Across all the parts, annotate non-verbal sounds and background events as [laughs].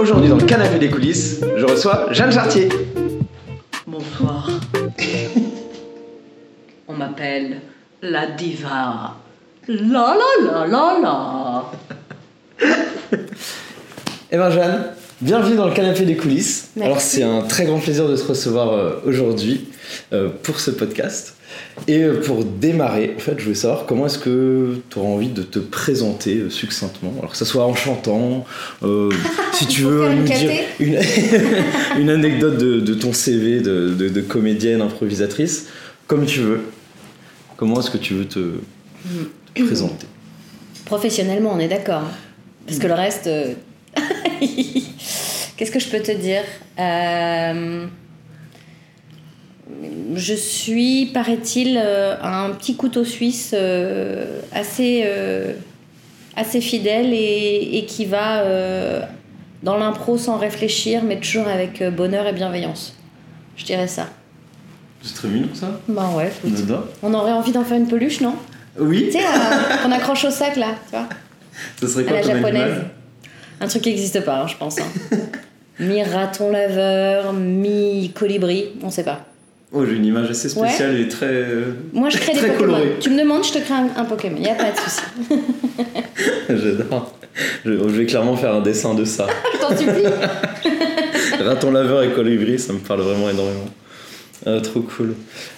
Aujourd'hui dans le canapé des coulisses, je reçois Jeanne Chartier. Bonsoir. [laughs] On m'appelle la diva. La la la la la. [laughs] Eh ben Jeanne, bienvenue dans le canapé des coulisses. Merci. Alors c'est un très grand plaisir de te recevoir euh, aujourd'hui euh, pour ce podcast. Et euh, pour démarrer, en fait, je voulais savoir comment est-ce que tu auras envie de te présenter euh, succinctement. Alors que ça soit en chantant, euh, si tu veux nous dire une, [laughs] une anecdote de, de ton CV de, de- de comédienne, improvisatrice, comme tu veux. Comment est-ce que tu veux te, te présenter? Professionnellement, on est d'accord. Parce que le reste. [laughs] Qu'est-ce que je peux te dire? Euh, Je suis, paraît-il, euh, un petit couteau suisse euh, assez, euh, assez fidèle et, et qui va dans l'impro sans réfléchir, mais toujours avec bonheur et bienveillance. Je dirais ça. C'est très mignon ça. Ben ouais, écoute. On aurait envie d'en faire une peluche, non? Oui, Tu sais, qu'on accroche au sac là, tu vois [laughs] ce serait À quoi la comme japonaise. Un truc qui n'existe pas, hein, je pense. hein. [laughs] mi raton laveur, mi colibri, on sait pas. Oh, j'ai une image assez spéciale et très. Moi, je crée des Pokémon. coloré. Tu me demandes, je te crée un, un Pokémon, y a pas de souci. [laughs] J'adore. Je, je vais clairement faire un dessin de ça. [laughs] Je t'en supplie. [laughs] Raton laveur et colibri, ça me parle vraiment énormément. Ah, trop cool.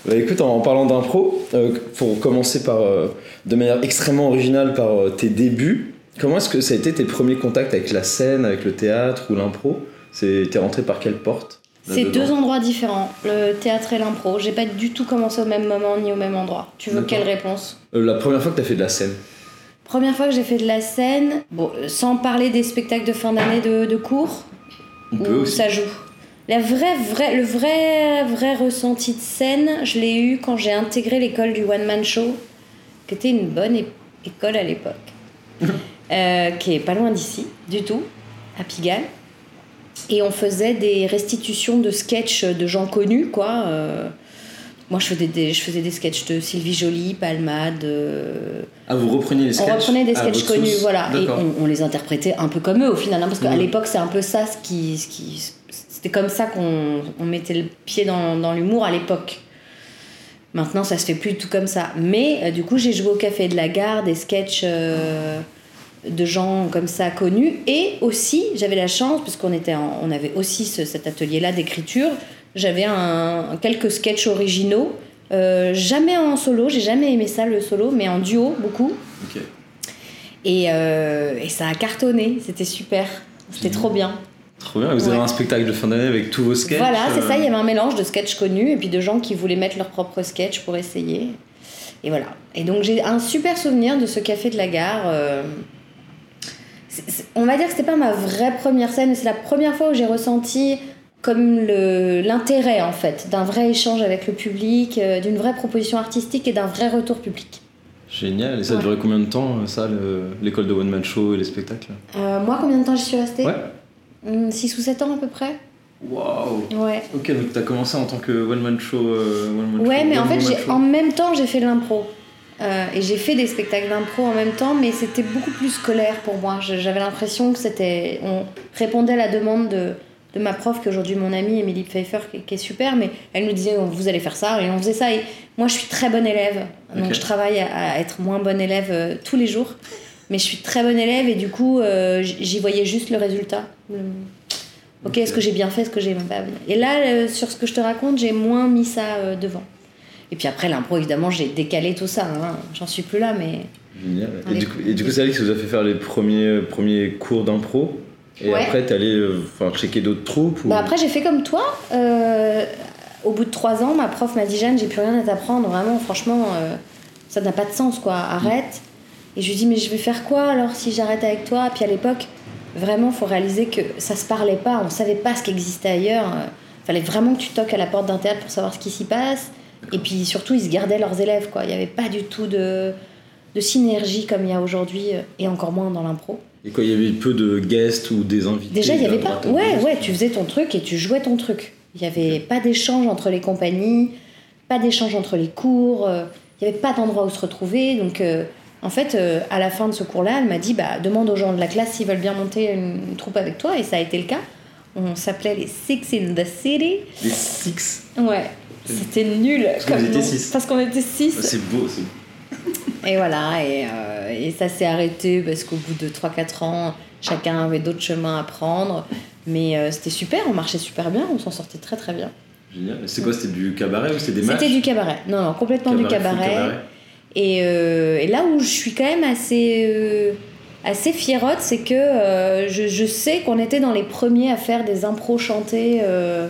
Bah, écoute, en, en parlant d'impro, euh, pour commencer par, euh, de manière extrêmement originale par euh, tes débuts, comment est-ce que ça a été tes premiers contacts avec la scène, avec le théâtre ou l'impro? T'es rentré par quelle porte? C'est deux endroits différents, le théâtre et l'impro. J'ai pas du tout commencé au même moment ni au même endroit. Tu veux quelle réponse? Euh, La première fois que t'as fait de la scène Première fois que j'ai fait de la scène, bon, euh, sans parler des spectacles de fin d'année de, de cours, On peut où aussi. ça joue. La vraie, vraie, le vrai, vrai ressenti de scène, je l'ai eu quand j'ai intégré l'école du One Man Show, qui était une bonne école à l'époque, [laughs] euh, qui est pas loin d'ici, du tout, à Pigalle. Et on faisait des restitutions de sketchs de gens connus, quoi. euh. moi, je faisais, des, je faisais des sketchs de Sylvie Joly, Palmade. euh, Ah, vous repreniez les on sketchs reprenait des sketchs connus, voilà, et on, on les interprétait un peu comme eux au final, hein, parce qu'à Mhm. l'époque c'est un peu ça ce qui, ce qui c'était comme ça qu'on on mettait le pied dans, dans l'humour à l'époque. Maintenant ça se fait plus tout comme ça, mais euh, du coup j'ai joué au café de la gare des sketchs euh, de gens comme ça connus, et aussi j'avais la chance parce qu'on était, en- on avait aussi ce- cet atelier là d'écriture, j'avais un, quelques sketchs originaux. euh, jamais en solo, j'ai jamais aimé ça le solo, mais en duo beaucoup. Et, euh, et ça a cartonné, c'était super, c'était trop bien. Trop bien, vous avez un spectacle de fin d'année avec tous vos sketchs voilà, c'est euh, ça, il y avait un mélange de sketchs connus et puis de gens qui voulaient mettre leur propre sketch pour essayer. Et voilà. Et donc j'ai un super souvenir de ce café de la gare. On va dire que c'était pas ma vraie première scène, mais c'est la première fois où j'ai ressenti comme l'intérêt en fait d'un vrai échange avec le public, euh, d'une vraie proposition artistique et d'un vrai retour public. Génial, et ça a Ouais. duré combien de temps, euh, ça, le- l'école de One Man Show et les spectacles? Euh, moi, combien de temps j'y suis restée? Ouais. 6 ou 7 ans à peu près Waouh Ouais. Ok, donc t'as commencé en tant que One Man Show. euh, one man Ouais, show, mais en fait, en même temps, j'ai fait de l'impro. Euh, et j'ai fait des spectacles d'impro en même temps, mais c'était beaucoup plus scolaire pour moi. J'avais l'impression que c'était. On répondait à la demande de, de ma prof, qui est aujourd'hui mon amie, Émilie Pfeiffer, qui, qui est super, mais elle nous disait vous allez faire ça, et on faisait ça. Et moi, je suis très bonne élève, donc je travaille à, à être moins bonne élève euh, tous les jours. Mais je suis très bonne élève, et du coup, euh, j'y voyais juste le résultat. Le- Ok, est-ce que j'ai bien fait, est-ce que j'ai Et là, sur ce que je te raconte, j'ai moins mis ça devant. Et puis après, l'impro, évidemment, j'ai décalé tout ça. hein. J'en suis plus là, mais. Génial. Et du, coup, et du coup, c'est Alex qui vous a fait faire les premiers, premiers cours d'impro. Et Ouais. après, t'es allé euh, checker d'autres troupes ou... Bah après, j'ai fait comme toi. Euh, au bout de trois ans, ma prof m'a dit Jeanne, j'ai plus rien à t'apprendre. Vraiment, franchement, euh, ça n'a pas de sens, quoi. Arrête. Et je lui dis Mais je vais faire quoi alors si j'arrête avec toi? Puis à l'époque, vraiment, faut réaliser que ça se parlait pas. On savait pas ce qui existait ailleurs. Euh, fallait vraiment que tu toques à la porte d'un théâtre pour savoir ce qui s'y passe. Et puis surtout, ils se gardaient leurs élèves, quoi. Il n'y avait pas du tout de, de synergie comme il y a aujourd'hui, euh, et encore moins dans l'impro. Et quoi, il y avait peu de guests ou des invités Déjà, il n'y avait pas. Ouais, ouais, tu faisais ton truc et tu jouais ton truc. Il n'y avait pas d'échange entre les compagnies, pas d'échange entre les cours, euh, il n'y avait pas d'endroit où se retrouver. Donc, euh, En fait, euh, à la fin de ce cours-là, elle m'a dit bah, demande aux gens de la classe s'ils veulent bien monter une, troupe avec toi, et ça a été le cas. On s'appelait les Six in the City. Les six. Ouais, c'était nul. Parce six. Qu'on était six. C'est beau, c'est [laughs] Et voilà, et, euh, et ça s'est arrêté parce qu'au bout de 3-4 ans, chacun avait d'autres chemins à prendre. Mais euh, c'était super, on marchait super bien, on s'en sortait très très bien. génial. C'est quoi C'était du cabaret ou c'était des matchs C'était du cabaret, non, non, complètement du cabaret. Et, euh, et là où je suis quand même assez, euh, assez fierotte, c'est que euh, je, je sais qu'on était dans les premiers à faire des impros chantés. euh,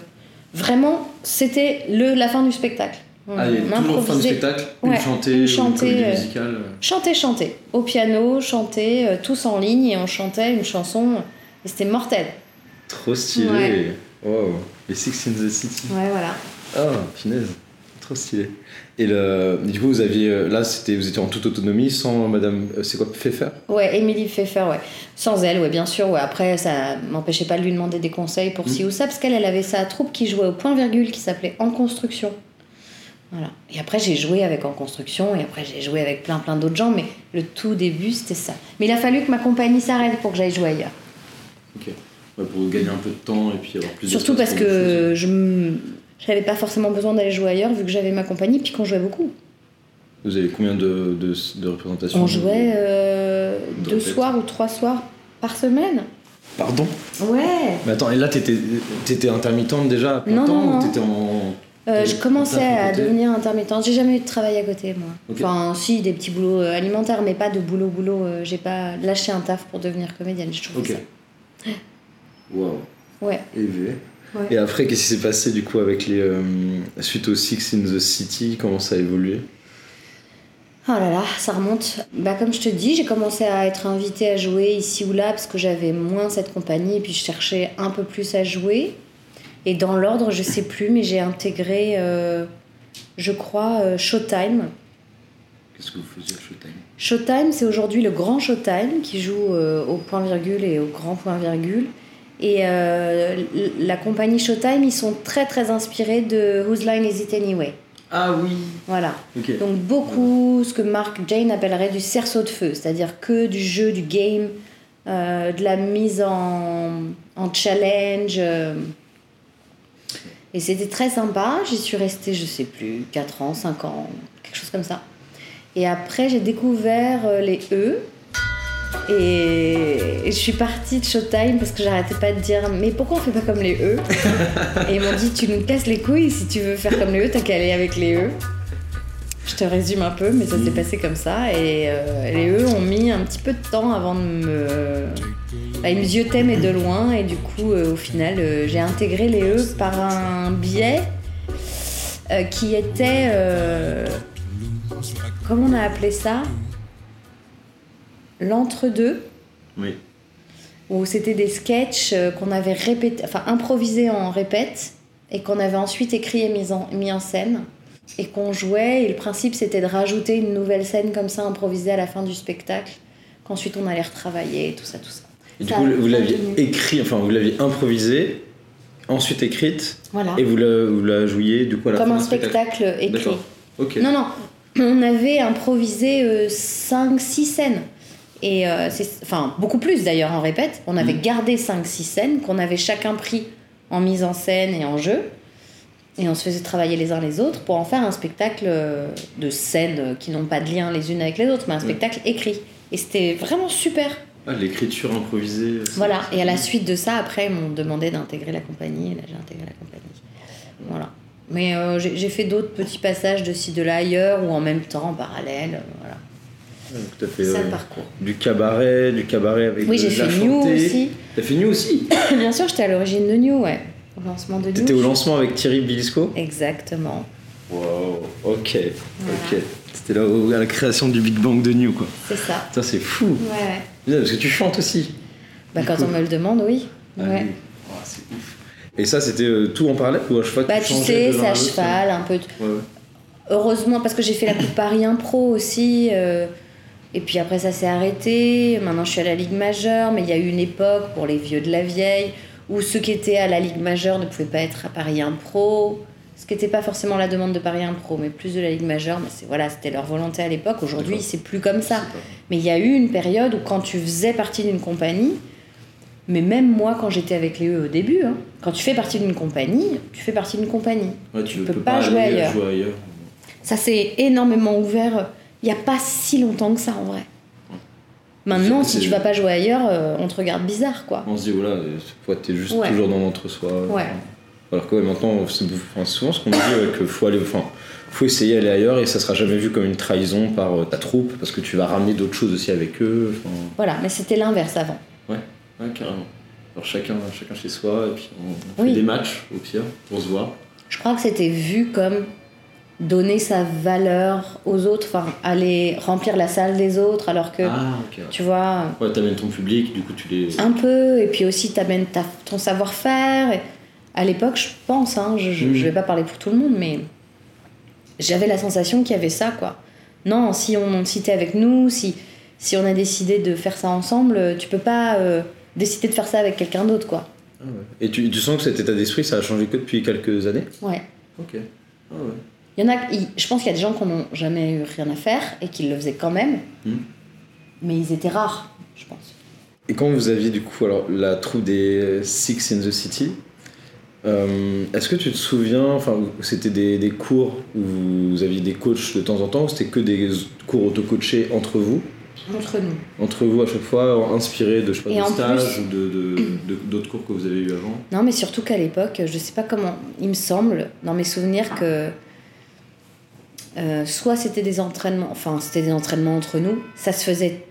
vraiment, c'était le- la fin du spectacle. On- Ah, il y a on toujours fin du spectacle Ouais, Une chantée, une une comédie euh, musicale euh. Chanter, chanter. Au piano, chanter, euh, tous en ligne, et on chantait une chanson. Et c'était mortel. Trop stylé. Ouais. Wow. Les Six in the City. Ouais, voilà. Ah, punaise. Trop stylé. Et le, du coup, vous aviez. euh, Là, c'était, vous étiez en toute autonomie sans Madame. euh, C'est quoi Pfeffer? Ouais, Émilie Pfeffer, ouais. Sans elle, ouais, bien sûr. Ouais. Après, ça m'empêchait pas de lui demander des conseils pour ci ou ça, parce qu'elle, elle avait sa troupe qui jouait au point-virgule, qui s'appelait En Construction. Voilà. Et après, j'ai joué avec En Construction, et après, j'ai joué avec plein, plein d'autres gens, mais le tout début, c'était ça. Mais il a fallu que ma compagnie s'arrête pour que j'aille jouer ailleurs. Ok. Ouais, pour gagner un peu de temps et puis avoir plus Surtout d'espace parce que je m- j'avais pas forcément besoin d'aller jouer ailleurs, vu que j'avais ma compagnie, puis qu'on jouait beaucoup. Vous avez combien de, de, de représentations On jouait euh, De deux soirs ou trois soirs par semaine. Pardon? Ouais. Mais attends, et là, t'étais, t'étais intermittente déjà à plein Non, temps non, ou t'étais en. Euh, je commençais à devenir intermittente. J'ai jamais eu de travail à côté, moi. Enfin, si, des petits boulots euh, alimentaires, mais pas de boulot-boulot. J'ai pas lâché un taf pour devenir comédienne. J'ai toujours Ok. fait ça. Waouh. Ouais. Élevé. Ouais. Et après, qu'est-ce qui s'est passé du coup avec les. euh, suite aux Six in the City Comment ça a évolué? Oh là là, ça remonte. Bah, comme je te dis, j'ai commencé à être invitée à jouer ici ou là parce que j'avais moins cette compagnie et puis je cherchais un peu plus à jouer. Et dans l'ordre, je sais plus, mais j'ai intégré, euh, je crois, euh, Showtime. Qu'est-ce que vous faisiez à Showtime? Showtime, c'est aujourd'hui le grand Showtime qui joue euh, au point virgule et au grand point virgule. Et euh, la compagnie Showtime, ils sont très très inspirés de Whose Line Is It Anyway. Ah oui Voilà. Ok. Donc beaucoup ce que Mark Jane appellerait du cerceau de feu, c'est-à-dire que du jeu, du game, euh, de la mise en, en challenge. euh. Et c'était très sympa. J'y suis restée, je sais plus, 4 ans, 5 ans, quelque chose comme ça. Et après, j'ai découvert les E. Et je suis partie de Showtime parce que j'arrêtais pas de dire mais pourquoi on fait pas comme les E [laughs] Et ils m'ont dit tu nous casses les couilles si tu veux faire comme les E, t'as qu'à aller avec les E. Je te résume un peu, mais ça s'est passé comme ça. Et euh, les E ont mis un petit peu de temps avant de me. Bah, ils me ziotaient, mais de loin. Et du coup, euh, au final, euh, j'ai intégré les E par un biais qui était. comment on a appelé ça? L'entre-deux Oui. où c'était des sketchs euh, qu'on avait répété, enfin improvisés en répète et qu'on avait ensuite écrit et mis en, mis en scène et qu'on jouait. Et le principe c'était de rajouter une nouvelle scène comme ça improvisée à la fin du spectacle, qu'ensuite on allait retravailler, tout ça, tout ça. Et du coup, vous l'aviez écrit, enfin, vous l'aviez improvisé, ensuite écrite, Voilà. et vous la, vous la jouiez du coup à la Comme fin un spectacle écrit. D'accord. Ok. Non, non, on avait improvisé 5-6 scènes. Et euh, c'est, enfin, beaucoup plus d'ailleurs en répète. On avait Mm. gardé 5-6 scènes qu'on avait chacun pris en mise en scène et en jeu. Et on se faisait travailler les uns les autres pour en faire un spectacle euh, de scènes qui n'ont pas de lien les unes avec les autres, mais un spectacle écrit. Et c'était vraiment super. Ah, l'écriture improvisée. Voilà. Et à la suite de ça, après, ils m'ont demandé d'intégrer la compagnie. Et là, j'ai intégré la compagnie. Voilà. Mais euh, j'ai j'ai fait d'autres petits passages de ci, de là, ailleurs, ou en même temps, en parallèle. voilà. Donc t'as fait C'est ça le parcours. du cabaret, du cabaret avec Oui, j'ai fait New aussi. T'as fait New aussi [coughs] Bien sûr, j'étais à l'origine de New, ouais. Au lancement de New. T'étais au lancement avec Thierry Bilisco Exactement. Wow, ok, Voilà. ok. C'était là à la création du Big Bang de New, quoi. C'est ça. Ça, c'est fou. Ouais. Putain, Parce que tu chantes aussi. Bah, quand coup. on me le demande, oui. Ah Ouais. oui. Oh, c'est ouf. Et ça, c'était euh, tout en parallèle ou à que Bah, tu tu sais, c'est à cheval, un peu. Ouais, ouais. Heureusement, parce que j'ai fait la Coupe Paris Impro aussi. euh, et puis après, ça s'est arrêté. Maintenant, je suis à la Ligue majeure. Mais il y a eu une époque pour les vieux de la vieille où ceux qui étaient à la Ligue majeure ne pouvaient pas être à Paris Impro. ce qui n'était pas forcément la demande de Paris Impro, mais plus de la Ligue majeure. Mais c'est voilà, c'était leur volonté à l'époque. Aujourd'hui, c'est plus comme ça. Mais il y a eu une période où quand tu faisais partie d'une compagnie, mais même moi quand j'étais avec les E au début, hein, quand tu fais partie d'une compagnie, tu fais partie d'une compagnie. Ouais, tu, peux pas jouer ailleurs. jouer ailleurs. Ça s'est énormément ouvert il n'y a pas si longtemps que ça en vrai. Maintenant, si tu vas pas jouer ailleurs, euh, on te regarde bizarre quoi. On se dit, voilà, ouais, t'es juste Ouais. toujours dans l'entre-soi. Ouais. Alors que ouais, maintenant, c'est enfin, souvent ce qu'on dit, ouais, qu'il faut aller, enfin, faut essayer d'aller ailleurs et ça sera jamais vu comme une trahison par euh, ta troupe parce que tu vas ramener d'autres choses aussi avec eux. Voilà, mais c'était l'inverse avant. ouais, carrément. Alors chacun, chacun chez soi et puis on, on Oui. fait des matchs au pire pour se voir. Je crois que c'était vu comme donner sa valeur aux autres, enfin aller remplir la salle des autres, alors que Ah, tu vois Ouais, t'amènes ton public, du coup tu les. un peu, et puis aussi t'amènes ta- ton savoir-faire. À l'époque, je pense, hein, je, je, Mhm. je vais pas parler pour tout le monde, mais j'avais la sensation qu'il y avait ça, quoi. Non, si on t'es avec nous, si si on a décidé de faire ça ensemble, tu peux pas euh, décider de faire ça avec quelqu'un d'autre, quoi. Ah ouais. Et tu, tu sens que cet état d'esprit, ça a changé que depuis quelques années? Ouais. Ok. Ah ouais. Il y en a, je pense qu'il y a des gens qui n'ont jamais eu rien à faire et qui le faisaient quand même, Mhm. mais ils étaient rares, je pense. Et quand vous aviez du coup alors la troupe des Six in the City, euh, est-ce que tu te souviens, enfin c'était des, des cours où vous aviez des coachs de temps en temps ou c'était que des cours auto-coachés entre vous? Entre nous. Entre vous à chaque fois, inspirés de, je sais pas, de stages ou de- de- de- d'autres cours que vous avez eu avant? Non, mais surtout qu'à l'époque, je sais pas comment, il me semble, dans mes souvenirs, que euh, soit c'était des entraînements, enfin c'était des entraînements entre nous, ça se faisait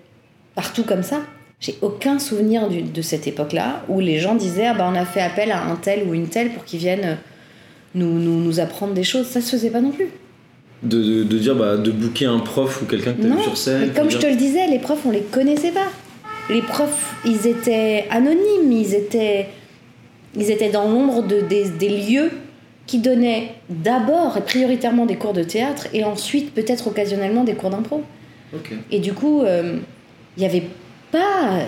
partout comme ça. J'ai aucun souvenir du- de cette époque-là où les gens disaient ah bah on a fait appel à un tel ou une telle pour qu'ils viennent nous, nous, nous apprendre des choses. Ça se faisait pas non plus. de, de, de dire bah, de booker un prof ou quelqu'un que tu sur scène mais comme je dire- te le disais, les profs, on les connaissait pas. Les profs, ils étaient anonymes, ils étaient, ils étaient dans l'ombre de, des, des lieux qui donnaient d'abord et prioritairement des cours de théâtre et ensuite peut-être occasionnellement des cours d'impro. Et du coup, euh, il n'y avait pas...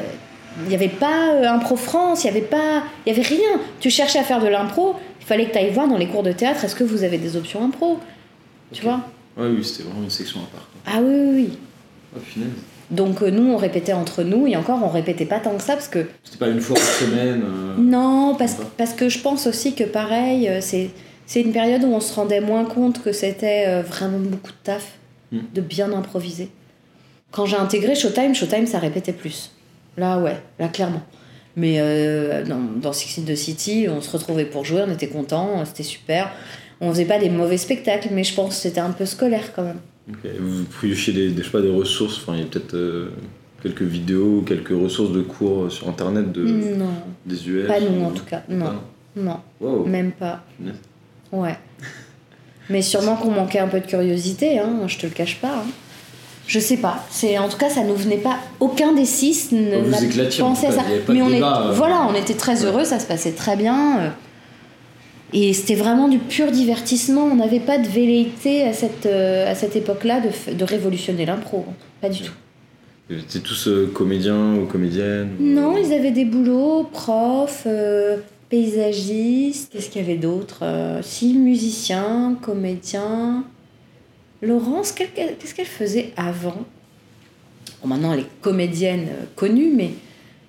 Il n'y avait pas euh, Impro France, il n'y avait pas... Il y avait rien. Tu cherchais à faire de l'impro, il fallait que tu ailles voir dans les cours de théâtre, est-ce que vous avez des options impro Tu Ok. vois? Ouais, oui, c'était vraiment une section à part. quoi. Ah oui, oui, oui. Oh. Donc euh, nous, on répétait entre nous, et encore, on répétait pas tant que ça, parce que... C'était pas une fois par semaine. euh, Non, parce, parce que je pense aussi que pareil, euh, c'est, c'est une période où on se rendait moins compte que c'était euh, vraiment beaucoup de taf, Mm. de bien improviser. Quand j'ai intégré Showtime, Showtime, ça répétait plus. Là, ouais, là, clairement. Mais euh, dans, dans Six in the City, on se retrouvait pour jouer, on était contents, c'était super. On faisait pas des mauvais spectacles, mais je pense que c'était un peu scolaire quand même. Vous pouviez des, des, je sais pas, des ressources, enfin il y a peut-être euh, quelques vidéos ou quelques ressources de cours sur internet de, Non, des US. pas nous ou- en tout cas. Non, non, Wow. même pas. Ouais. Mais sûrement qu'on manquait un peu de curiosité, hein, je te le cache pas. hein. Je sais pas. C'est en tout cas ça nous venait pas. Aucun des six ne pensé à ça. Mais on débat, est euh. voilà, on était très heureux, ça se passait très bien. euh, Et c'était vraiment du pur divertissement. On n'avait pas de velléité à cette, euh, à cette époque-là de, de révolutionner l'impro. Pas du tout. Ils étaient tous euh, comédiens ou comédiennes ou- Non, ils avaient des boulots, profs, euh, paysagistes, qu'est-ce qu'il y avait d'autre Euh, Si, musiciens, comédiens. Laurence, qu'est-ce qu'elle faisait avant? Bon, Maintenant, elle est comédienne euh, connue, mais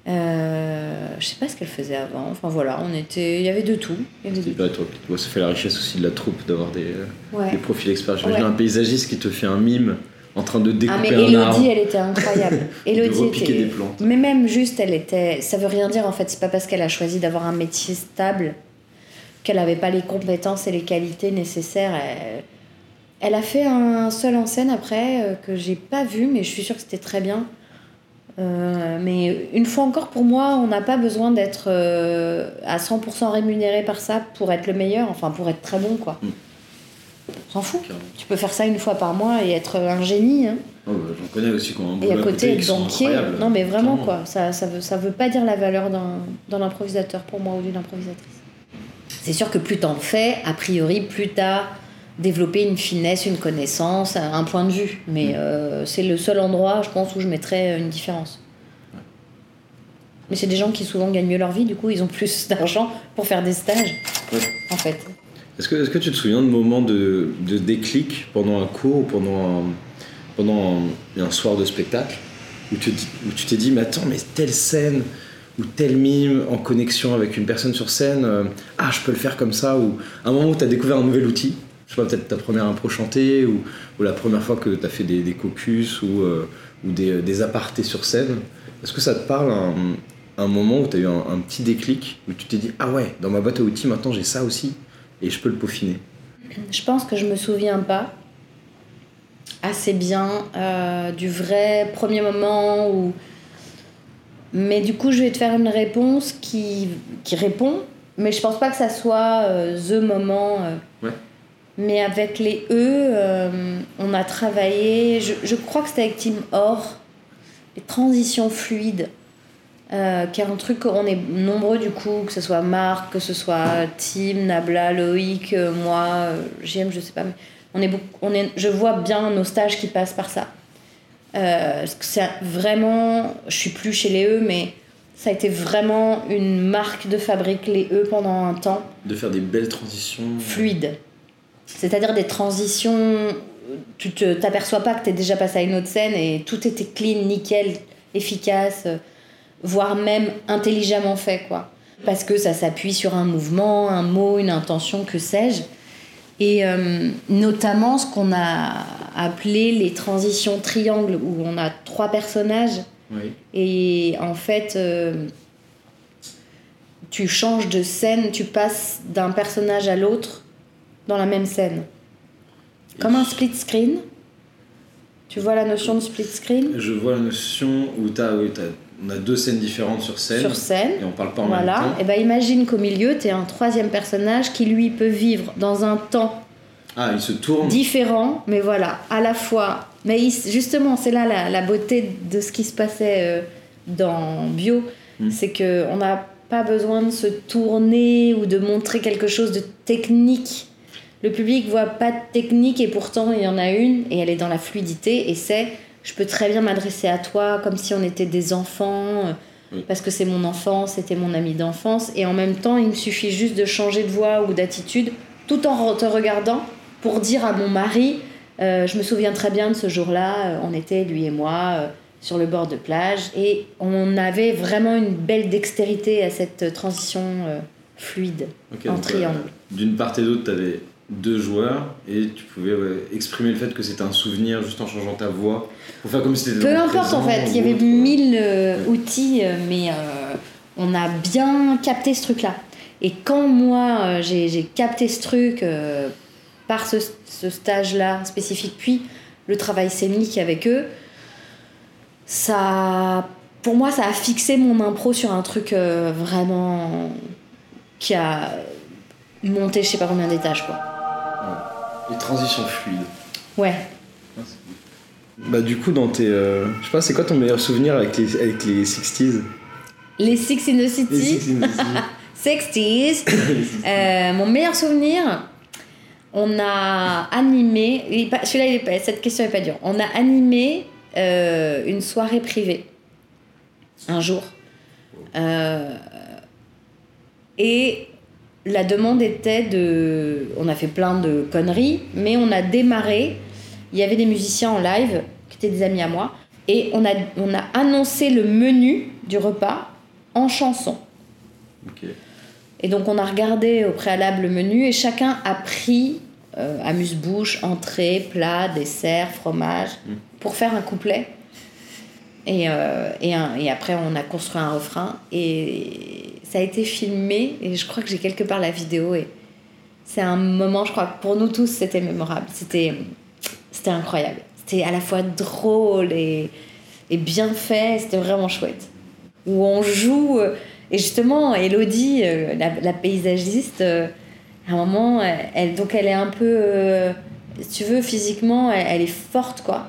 euh, je sais pas ce qu'elle faisait avant. Enfin voilà, on était, il y avait de tout. Il y avait de C'est pas. Ouais, ça fait la richesse aussi de la troupe d'avoir des, euh. Ouais. des profils experts. J'imagine Ouais. un paysagiste qui te fait un mime en train de découper Ah mais un Elodie, arbre. elle était incroyable. [laughs] de Elodie repiquer était... des plantes. Mais même juste, elle était... Ça veut rien dire en fait, c'est pas parce qu'elle a choisi d'avoir un métier stable qu'elle avait pas les compétences et les qualités nécessaires. Elle, elle a fait un seul en scène après euh, que j'ai pas vu, mais je suis sûre que c'était très bien. Euh, mais une fois encore, pour moi, on n'a pas besoin d'être euh, à 100% rémunéré par ça pour être le meilleur, enfin pour être très bon quoi. Mm. S'en fout. Carrément. Tu peux faire ça une fois par mois et être un génie. Hein. Oh, bah, J'en connais aussi un Et à côté, être banquier. Non, mais vraiment, Clairement. quoi. Ça, ça, veut, ça veut pas dire la valeur d'un improvisateur pour moi ou d'une improvisatrice. C'est sûr que plus t'en fais, a priori, plus t'as développé une finesse, une connaissance, un point de vue. Mais Mm. euh, c'est le seul endroit, je pense, où je mettrais une différence. Mais c'est des gens qui souvent gagnent mieux leur vie, du coup, ils ont plus [laughs] d'argent pour faire des stages, Ouais. en fait. Est-ce que, tu te souviens de moments de, déclic pendant un cours ou pendant un, soir de spectacle où tu, t'es dit, mais attends, mais telle scène ou tel mime en connexion avec une personne sur scène, euh, ah, je peux le faire comme ça, ou un moment où tu as découvert un nouvel outil, je sais pas, peut-être ta première impro chantée, ou, la première fois que tu as fait des, des caucus ou, euh, des, apartés sur scène. Est-ce que ça te parle un, un moment où tu as eu un, un petit déclic, où tu t'es dit, ah ouais, dans ma boîte à outils, maintenant j'ai ça aussi, et je peux le peaufiner Je pense que je me souviens pas assez bien euh, du vrai premier moment où. Mais du coup, je vais te faire une réponse qui, qui répond, mais je pense pas que ça soit euh, the moment. euh. Ouais. Mais avec les E, euh, on a travaillé, je, je crois que c'était avec Team Or, les transitions fluides, euh, qui est un truc, on est nombreux du coup, que ce soit Marc, que ce soit Tim, Nabla, Loïc, euh, moi, euh, JM, je sais pas, mais on est beaucoup, on est, je vois bien nos stages qui passent par ça. Euh, c'est vraiment, je suis plus chez les E, mais ça a été vraiment une marque de fabrique, les E, pendant un temps De faire des belles transitions fluide. C'est-à-dire des transitions, tu t'aperçois pas que tu es déjà passé à une autre scène et tout était clean, nickel, efficace, euh, voire même intelligemment fait, quoi. Parce que ça s'appuie sur un mouvement, un mot, une intention, que sais-je. Et euh, notamment ce qu'on a appelé les transitions triangles, où on a trois personnages Oui. et en fait, euh, tu changes de scène, tu passes d'un personnage à l'autre dans la même scène. Comme un split screen. Tu vois la notion de split screen? Je vois la notion où oui, t'as- on a deux scènes différentes sur scène, sur scène. et on parle pas en Voilà. même temps. Et ben imagine qu'au milieu, tu es un troisième personnage qui lui peut vivre dans un temps Ah, il se tourne. différent, mais voilà, à la fois. Mais il- justement, c'est là la, la beauté de ce qui se passait euh, dans Bio, Mm. c'est que on n'a pas besoin de se tourner ou de montrer quelque chose de technique. Le public voit pas de technique et pourtant il y en a une et elle est dans la fluidité et c'est je peux très bien m'adresser à toi comme si on était des enfants euh, Oui. parce que c'est mon enfance, c'était mon ami d'enfance et en même temps il me suffit juste de changer de voix ou d'attitude tout en te regardant pour dire à mon mari euh, je me souviens très bien de ce jour-là, euh, on était lui et moi euh, sur le bord de plage et on avait vraiment une belle dextérité à cette transition euh, fluide en triangle. d'une part et d'autre, t'avais deux joueurs et tu pouvais ouais, exprimer le fait que c'était un souvenir juste en changeant ta voix pour faire comme si t'étais Peu importe en fait, il y avait mille euh, outils, euh, mais euh, on a bien capté ce truc-là. Et quand moi j'ai capté ce truc euh, par ce, ce stage-là spécifique, puis le travail scénique avec eux, ça, pour moi, ça a fixé mon impro sur un truc vraiment qui a monté je sais pas combien d'étages quoi. Les transitions fluides. Ouais. Bah du coup dans tes... euh, je sais pas, c'est quoi ton meilleur souvenir avec les, avec les 60s Les Six in the Les City. [laughs] 60s. 60s. [coughs] Euh, mon meilleur souvenir, on a animé. est Celui-là, il est pas- cette question n'est pas dure. On a animé euh, une soirée privée un jour. Euh, et la demande était de. On a fait plein de conneries, mais on a démarré. Il y avait des musiciens en live qui étaient des amis à moi. Et on a, on a annoncé le menu du repas en chanson. Ok. Et donc on a regardé au préalable le menu et chacun a pris euh, amuse-bouche, entrée, plat, dessert, fromage Mm. pour faire un couplet. Et, euh, et, après on a construit un refrain et ça a été filmé et je crois que j'ai quelque part la vidéo et c'est un moment, je crois que pour nous tous c'était mémorable. C'était, c'était incroyable. C'était à la fois drôle et, et bien fait, c'était vraiment chouette. Où on joue. euh, et justement, Elodie, euh, la, paysagiste, à un moment, elle, donc elle est un peu, si tu veux, physiquement, elle, elle est forte, quoi.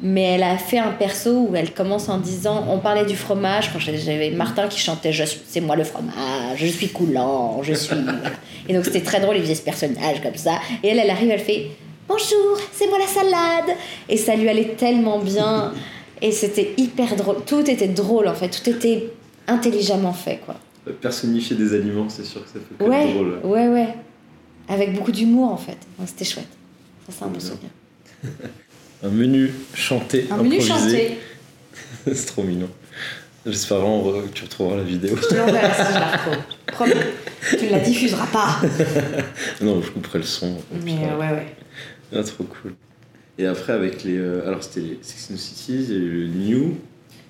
Mais elle a fait un perso où elle commence en disant, on parlait du fromage, quand j'avais Martin qui chantait, Je c'est moi le fromage, je suis coulant, je suis. [laughs] Et donc c'était très drôle, il faisait ce personnage comme ça. Et elle, elle arrive, elle fait, bonjour, c'est moi la salade. Et ça lui allait tellement bien. [laughs] Et c'était hyper drôle. Tout était drôle en fait, tout était intelligemment fait quoi. Personnifier des aliments, c'est sûr que ça fait Ouais, drôle. ouais, ouais. avec beaucoup d'humour en fait. C'était chouette. Ça, c'est un bon souvenir. [laughs] Un menu chanté, Un menu improvisé. chanté. [laughs] c'est trop mignon. J'espère vraiment que tu retrouveras la vidéo. Je te l'enverrai si je la retrouve. Promis. Tu ne la diffuseras pas. [laughs] non, je couperai le son. Mais euh, ouais, ouais. Ah, trop cool. Et après, avec les. euh, alors, c'était les Six the Cities et le New.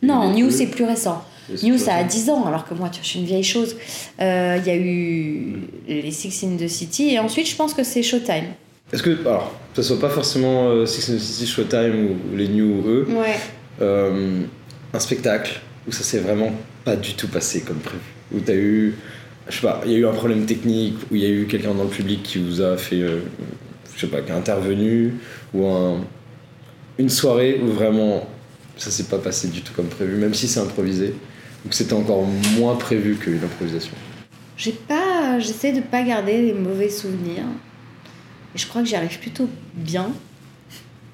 Non, New, c'est plus récent. New, ça a 10 ans, alors que moi, tu vois, je suis une vieille chose. Euh, Il y a eu les Six in the City, et ensuite, je pense que c'est Showtime. Est-ce que. Alors, que ce soit pas forcément euh, Six and City, Showtime ou les New ou eux, Ouais. euh, un spectacle où ça s'est vraiment pas du tout passé comme prévu? Où t'as eu. Je sais pas, il y a eu un problème technique, où il y a eu quelqu'un dans le public qui vous a fait. euh, je sais pas, qui est intervenu, ou un, une soirée où vraiment ça s'est pas passé du tout comme prévu, même si c'est improvisé, ou que c'était encore moins prévu que l'improvisation. J'ai pas. J'essaie de pas garder les mauvais souvenirs. Je crois que j'y arrive plutôt bien.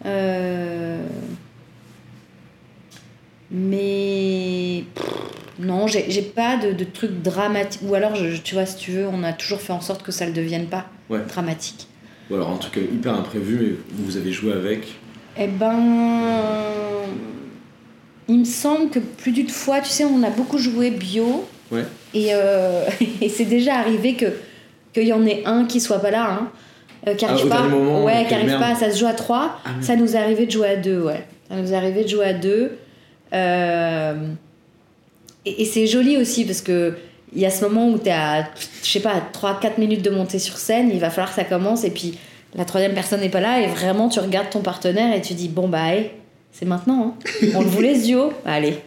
Euh, Mais. pff, Non, j'ai pas de, de trucs dramatiques. Ou alors, je, tu vois, si tu veux, on a toujours fait en sorte que ça le devienne pas Ouais. dramatique. Ou alors en tout cas hyper imprévu, mais vous avez joué avec. Eh ben. Il me semble que plus d'une fois, tu sais, on a beaucoup joué bio. Ouais. Et, euh, [laughs] et c'est déjà arrivé que qu'il y en ait un qui soit pas là, hein, euh, qui Ah, arrive au pas. moment, ouais, qui pas. Ça se joue à trois. Ah, merde. ça nous est arrivé de jouer à deux, ouais. Ça nous est arrivé de jouer à deux. Euh, et et c'est joli aussi parce que il y a ce moment où t'es à, je sais pas, 3-4 minutes de montée sur scène, il va falloir que ça commence et puis la troisième personne n'est pas là et vraiment tu regardes ton partenaire et tu dis bon bah c'est maintenant, hein. on le voulait ce duo, [laughs] allez.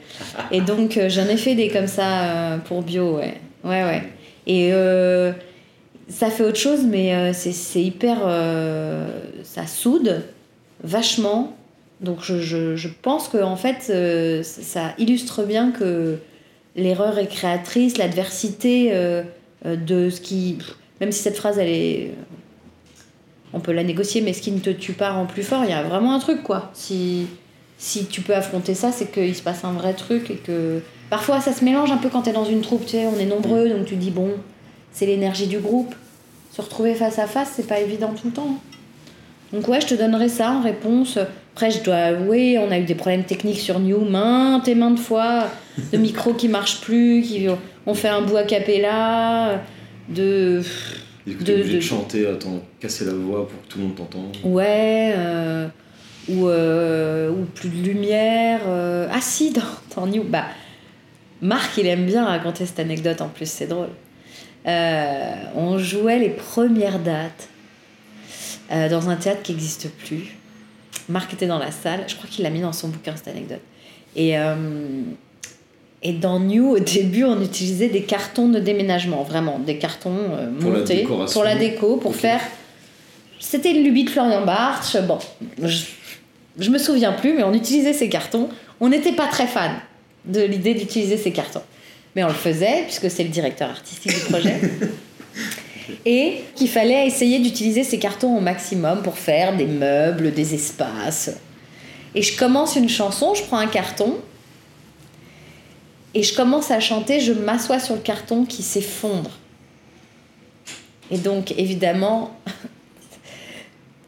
Et donc euh, j'en ai fait des comme ça euh, pour bio, ouais, ouais ouais. Et euh, ça fait autre chose mais euh, c'est hyper, euh, ça soude vachement. Donc je, pense que en fait euh, ça illustre bien que l'erreur est créatrice, l'adversité de ce qui. Même si cette phrase, elle est. On peut la négocier, mais ce qui ne te tue pas rend plus fort. Il y a vraiment un truc, quoi. Si, si tu peux affronter ça, c'est qu'il se passe un vrai truc et que. Parfois, ça se mélange un peu quand t'es dans une troupe, tu sais, on est nombreux, donc tu dis, bon, c'est l'énergie du groupe. Se retrouver face à face, c'est pas évident tout le temps. Donc, ouais, je te donnerai ça en réponse. Après, je dois avouer, on a eu des problèmes techniques sur New maintes et maintes fois de micros qui marchent plus, qui on fait un bout a cappella, de que De- de, de- chanter, attends, casser la voix pour que tout le monde t'entende. ouais, euh, ou, euh, ou plus de lumière. euh. Ah si, dans, dans New, bah Marc il aime bien raconter cette anecdote en plus, c'est drôle. Euh, on jouait les premières dates euh, dans un théâtre qui n'existe plus. Marc était dans la salle, je crois qu'il l'a mis dans son bouquin cette anecdote. Et, euh, et dans New, au début, on utilisait des cartons de déménagement, vraiment, des cartons Pour la montés décoration. pour la déco, pour faire. C'était une lubie de Florian Bartsch. Bon, je, je me souviens plus, mais on utilisait ces cartons. On n'était pas très fan de l'idée d'utiliser ces cartons. Mais on le faisait, puisque c'est le directeur artistique du projet. [laughs] Et qu'il fallait essayer d'utiliser ces cartons au maximum pour faire des meubles, des espaces. Et je commence une chanson, je prends un carton, et je commence à chanter, je m'assois sur le carton qui s'effondre. Et donc, évidemment,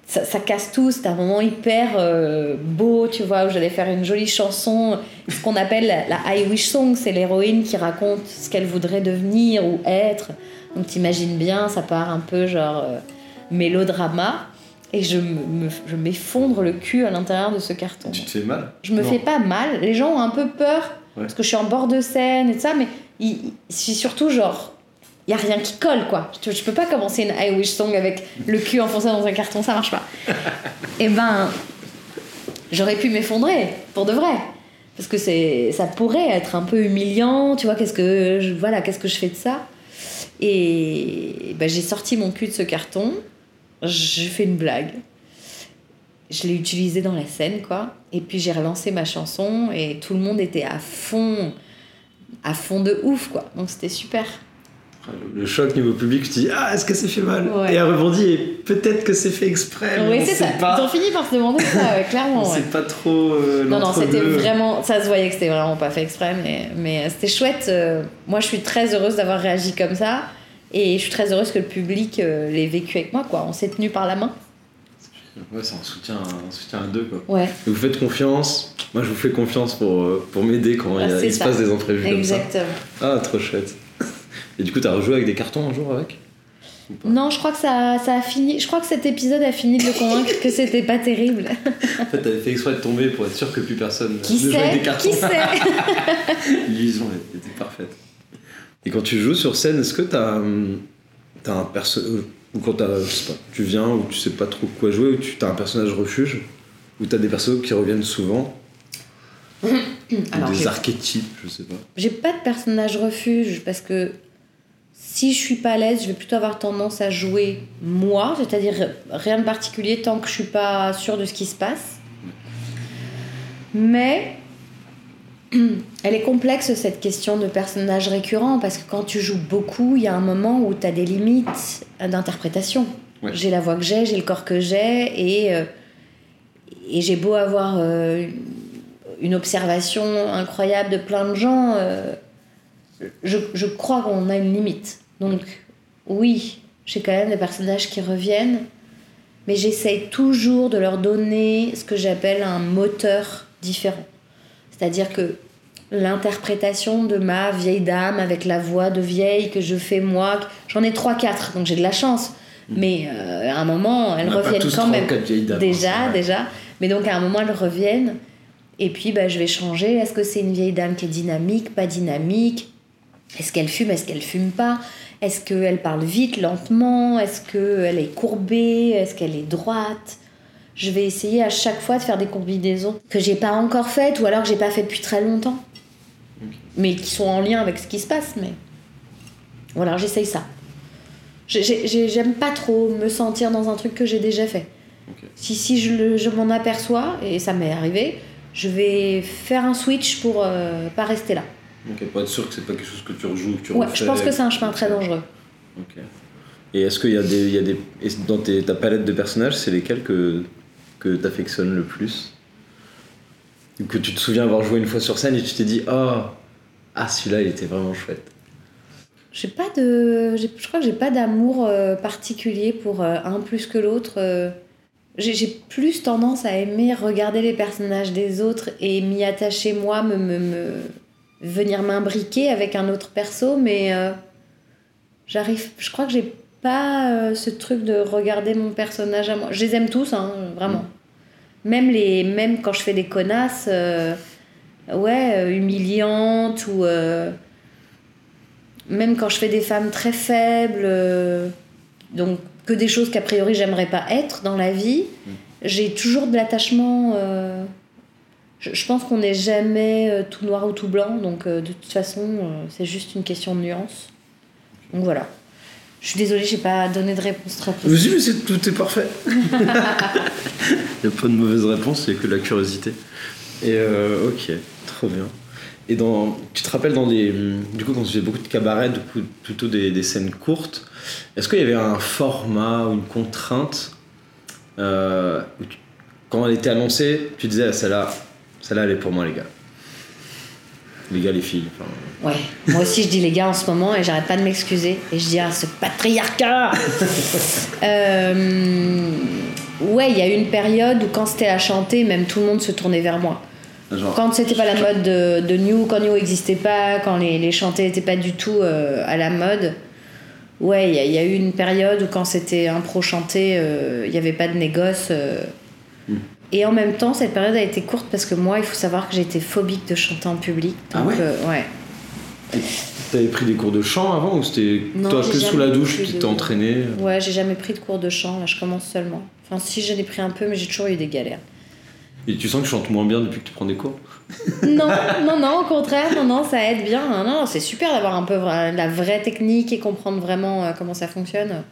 ça, ça casse tout. C'est un moment hyper euh, beau, tu vois, où j'allais faire une jolie chanson, ce qu'on appelle la, I Wish Song. C'est l'héroïne qui raconte ce qu'elle voudrait devenir ou être. Donc, t'imagines bien, ça part un peu genre euh, mélodrama. Et je me- me- je m'effondre le cul à l'intérieur de ce carton. Tu te fais mal Je me Non. fais pas mal. Les gens ont un peu peur Ouais. parce que je suis en bord de scène et tout ça, mais il- c'est surtout genre. Il y a rien qui colle quoi. Je, je peux pas commencer une I Wish Song avec le cul enfoncé dans un carton, ça marche pas. [laughs] et ben. J'aurais pu m'effondrer, pour de vrai. Parce que c'est, ça pourrait être un peu humiliant, tu vois, qu'est-ce que je, voilà, qu'est-ce que je fais de ça? Et ben, j'ai sorti mon cul de ce carton, j'ai fait une blague, je l'ai utilisé dans la scène, quoi. Et puis j'ai relancé ma chanson et tout le monde était à fond, à fond de ouf, quoi. Donc c'était super. Le choc niveau public, tu te dis Ah, est-ce que c'est fait mal Ouais. Et elle rebondit, et peut-être que c'est fait exprès. oui, c'est ça. Pas. Ils ont fini par se demander ça, [laughs] clairement. Ouais. sait pas trop. euh, Non, non, c'était vraiment. Ça se voyait que c'était vraiment pas fait exprès, mais, mais c'était chouette. euh, Moi, je suis très heureuse d'avoir réagi comme ça. Et je suis très heureuse que le public euh, l'ait vécu avec moi, quoi. On s'est tenu par la main. Ouais, c'est un soutien, un soutien à deux, quoi. Ouais, Vous faites confiance, moi je vous fais confiance pour, pour m'aider quand il, y a- Ah, c'est il se passe des imprévus comme ça. exactement. Ah, trop chouette. Et du coup, t'as rejoué avec des cartons un jour avec Non, je crois que ça, ça a fini. Je crois que cet épisode a fini de le convaincre que c'était pas terrible. En fait, t'avais fait exprès de tomber pour être sûr que plus personne Qui ne sait des cartons. Qui sait [laughs] L'illusion était parfaite. Et quand tu joues sur scène, est-ce que t'as as un personnage. Ou quand t'as, je sais pas, tu viens ou tu sais pas trop quoi jouer, ou tu as un personnage refuge, ou t'as des persos qui reviennent souvent, [coughs] Alors, ou des archétypes, je sais pas. J'ai pas de personnage refuge parce que si je suis pas à l'aise, je vais plutôt avoir tendance à jouer moi, c'est-à-dire rien de particulier tant que je suis pas sûre de ce qui se passe. Mais [clears throat] elle est complexe cette question de personnage récurrent parce que quand tu joues beaucoup, il y a un moment où tu as des limites d'interprétation. Ouais. J'ai la voix que j'ai, j'ai le corps que j'ai et, euh, et j'ai beau avoir euh, une observation incroyable de plein de gens, euh, je, je crois qu'on a une limite. Donc oui, j'ai quand même des personnages qui reviennent, mais j'essaye toujours de leur donner ce que j'appelle un moteur différent. C'est-à-dire que l'interprétation de ma vieille dame avec la voix de vieille que je fais moi, j'en ai 3-4, donc j'ai de la chance. Mais euh, à un moment, elles reviennent quand même. dames, hein, Déjà, déjà. Mais donc à un moment, elles reviennent. Et puis, bah, je vais changer. Est-ce que c'est une vieille dame qui est dynamique, pas dynamique? Est-ce qu'elle fume, est-ce qu'elle fume pas? Est-ce qu'elle parle vite, lentement? Est-ce qu'elle est courbée? Est-ce qu'elle est droite? Je vais essayer à chaque fois de faire des combinaisons que j'ai pas encore faites ou alors que j'ai pas fait depuis très longtemps. Mais qui sont en lien avec ce qui se passe. Mais voilà, j'essaye ça. J'ai- j'ai- J'aime pas trop me sentir dans un truc que j'ai déjà fait. Si, si je m'en aperçois, et ça m'est arrivé, je vais faire un switch pour euh, pas rester là. Ok, pour être sûr que c'est pas quelque chose que tu rejoues, que tu Ouais, refais. je pense que c'est un chemin très dangereux. Ok. Et est-ce qu'il y a des. Y a des dans tes- ta palette de personnages, c'est lesquels que, que t'affectionnes le plus? Ou Que tu te souviens avoir joué une fois sur scène et tu t'es dit Ah, ah celui-là il était vraiment chouette. J'ai pas de. j'ai- Je crois que j'ai pas d'amour euh, particulier pour euh, un plus que l'autre. euh. J'ai j'ai plus tendance à aimer regarder les personnages des autres et m'y attacher moi, me, me, me- venir m'imbriquer avec un autre perso, mais euh, j'arrive. Je crois que j'ai pas euh, ce truc de regarder mon personnage à moi. Je les aime tous, hein, vraiment. Même, les, même quand je fais des connasses, euh, ouais, humiliantes ou. même quand je fais des femmes très faibles, donc que des choses qu'a priori j'aimerais pas être dans la vie, j'ai toujours de l'attachement. Je, je pense qu'on n'est jamais euh, tout noir ou tout blanc, donc euh, de toute façon, euh, c'est juste une question de nuance. Donc voilà. Je suis désolée, j'ai pas donné de réponse très précise. Vas-y, mais c'est- tout est parfait. [laughs] Il n'y a pas de mauvaise réponse, il n'y a que de la curiosité. Et euh, ok, trop bien. Et dans, tu te rappelles dans des. Du coup, quand tu faisais beaucoup de cabarets, du coup, plutôt des, des scènes courtes, est-ce qu'il y avait un format ou une contrainte euh, où tu- quand elle était annoncée, tu disais, ah, celle-là, celle-là, elle est pour moi, les gars. Les gars, les filles. enfin, Ouais, moi aussi je dis les gars en ce moment et j'arrête pas de m'excuser. Et je dis ah ce patriarcat [laughs] Euh, Ouais, il y a eu une période où quand c'était à chanter, même tout le monde se tournait vers moi. genre, Quand c'était pas la mode de, de New, quand New existait pas, quand les, les chantés étaient pas du tout euh, à la mode, ouais, il y, a- il y a eu une période où quand c'était un pro chanté, euh, il y avait pas de négoce. euh. Et en même temps, cette période a été courte parce que moi, il faut savoir que j'étais phobique de chanter en public. Ah Donc, ouais euh, ouais. T'avais pris des cours de chant avant ou c'était toi que sous la douche puis de- t'es entraîné Ouais, j'ai jamais pris de cours de chant, là je commence seulement. Enfin, si j'en ai pris un peu, mais j'ai toujours eu des galères. Et tu sens que tu chantes moins bien depuis que tu prends des cours? Non, non, non, au contraire, non, non, ça aide bien. Non, non, c'est super d'avoir un peu la vraie technique et comprendre vraiment euh, comment ça fonctionne.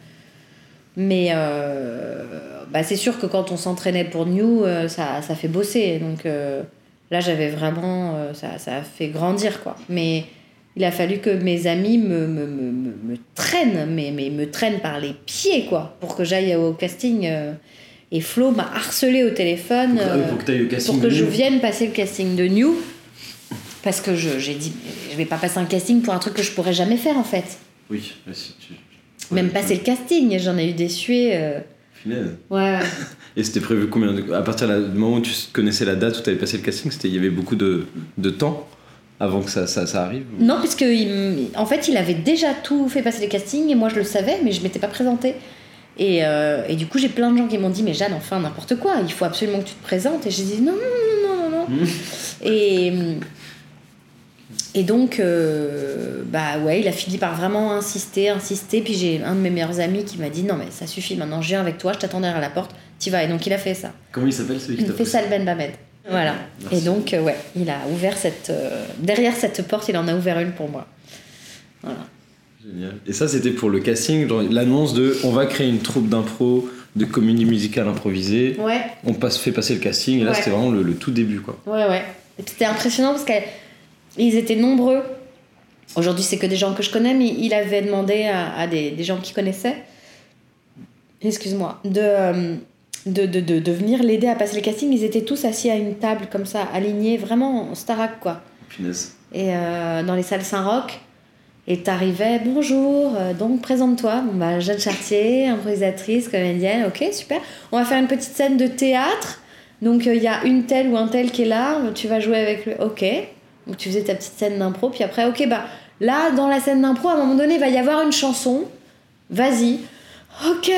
Mais euh, bah, c'est sûr que quand on s'entraînait pour New, euh, ça, ça fait bosser. Donc euh, là, j'avais vraiment. euh, ça, ça a fait grandir, quoi. Mais il a fallu que mes amis me, me, me, me, me traînent, mais, mais me traînent par les pieds, quoi, pour que j'aille au casting. et Flo m'a harcelé au téléphone. pour, que- euh, pour que pour que je vienne passer le casting de New. Parce que j'ai dit, je vais pas passer un casting pour un truc que je pourrais jamais faire en fait. Oui, mais si, tu, Même passer le casting, j'en ai eu des suées. euh, Ouais, [laughs] Et c'était prévu combien de... À partir du moment où tu connaissais la date où tu avais passé le casting, il y avait beaucoup de, de temps avant que ça, ça, ça arrive ou- Non, puisque il en fait, il avait déjà tout fait passer les castings et moi je le savais, mais je m'étais pas présentée. Et, euh, et du coup, j'ai plein de gens qui m'ont dit Mais Jeanne, enfin, n'importe quoi, il faut absolument que tu te présentes. Et j'ai dit Non, non, non, non, non, non. Mmh. Et, et donc, euh, bah ouais, il a fini par vraiment insister, insister. Puis j'ai un de mes meilleurs amis qui m'a dit Non, mais ça suffit, maintenant je viens avec toi, je t'attends derrière la porte, t'y vas. Et donc, il a fait ça. Comment il s'appelle celui qui t'a fait ça, Ben Bamed. Voilà. Merci. Et donc, euh, ouais, il a ouvert cette. euh, derrière cette porte, il en a ouvert une pour moi. Voilà. Génial. Et ça, c'était pour le casting, l'annonce de on va créer une troupe d'impro, de comédie musicale improvisée. Ouais, On passe, fait passer le casting, et là, Ouais. c'était vraiment le, le tout début, quoi. ouais, ouais. Et puis c'était impressionnant parce qu'ils étaient nombreux. Aujourd'hui, c'est que des gens que je connais, mais il avait demandé à, à des, des gens qui connaissaient, excuse-moi, de, euh, de, de, de, de venir l'aider à passer le casting. Ils étaient tous assis à une table comme ça, alignés, vraiment en starac, quoi. Finesse. et euh, dans les salles Saint-Roch. Et t'arrivais, bonjour, euh, donc présente-toi. Bon, bah, Jeanne Chartier, improvisatrice, comédienne, ok, super. On va faire une petite scène de théâtre. Donc il y a une telle ou un tel qui est là, tu vas jouer avec lui, ok. Donc tu faisais ta petite scène d'impro, puis après, ok, bah là, dans la scène d'impro, à un moment donné, il va y avoir une chanson. Vas-y. Ok.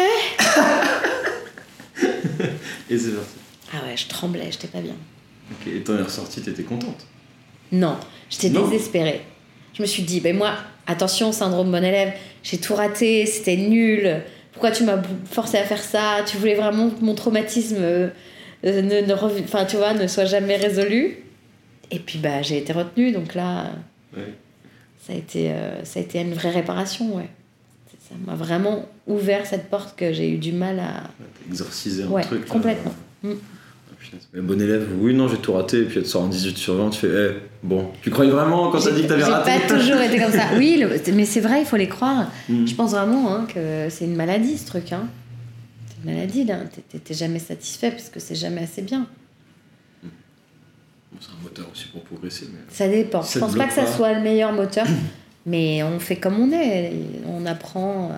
Et c'est parti. Ah ouais, je tremblais, j'étais pas bien. Ok, et t'en es ressorti, t'étais contente. Non, j'étais désespérée. Je me suis dit, ben moi, attention, syndrome bon élève, j'ai tout raté, c'était nul. Pourquoi tu m'as forcé à faire ça? Tu voulais vraiment que mon traumatisme euh, euh, ne, ne, tu vois, ne soit jamais résolu. Et puis, bah, j'ai été retenue, donc là, Ouais. ça a été, euh, ça a été une vraie réparation, ouais. Ça m'a vraiment ouvert cette porte que j'ai eu du mal à. T'as exorcisé un Ouais, truc. là. complètement. Mm. Ah. Mais bon élève, oui, non, j'ai tout raté, et puis elle te sort un 18 sur 20, tu fais, eh, bon, tu croyais vraiment quand t'as dit que t'avais J'ai raté pas toujours été comme ça. [laughs] Oui, le- mais c'est vrai, il faut les croire. Mm. Je pense vraiment hein, que c'est une maladie ce truc. Hein. C'est une maladie là. T'es jamais satisfait parce que c'est jamais assez bien. C'est un moteur aussi pour progresser, mais. Ça dépend. Ça Je pense pas que ça pas. soit le meilleur moteur, [coughs] mais on fait comme on est. On apprend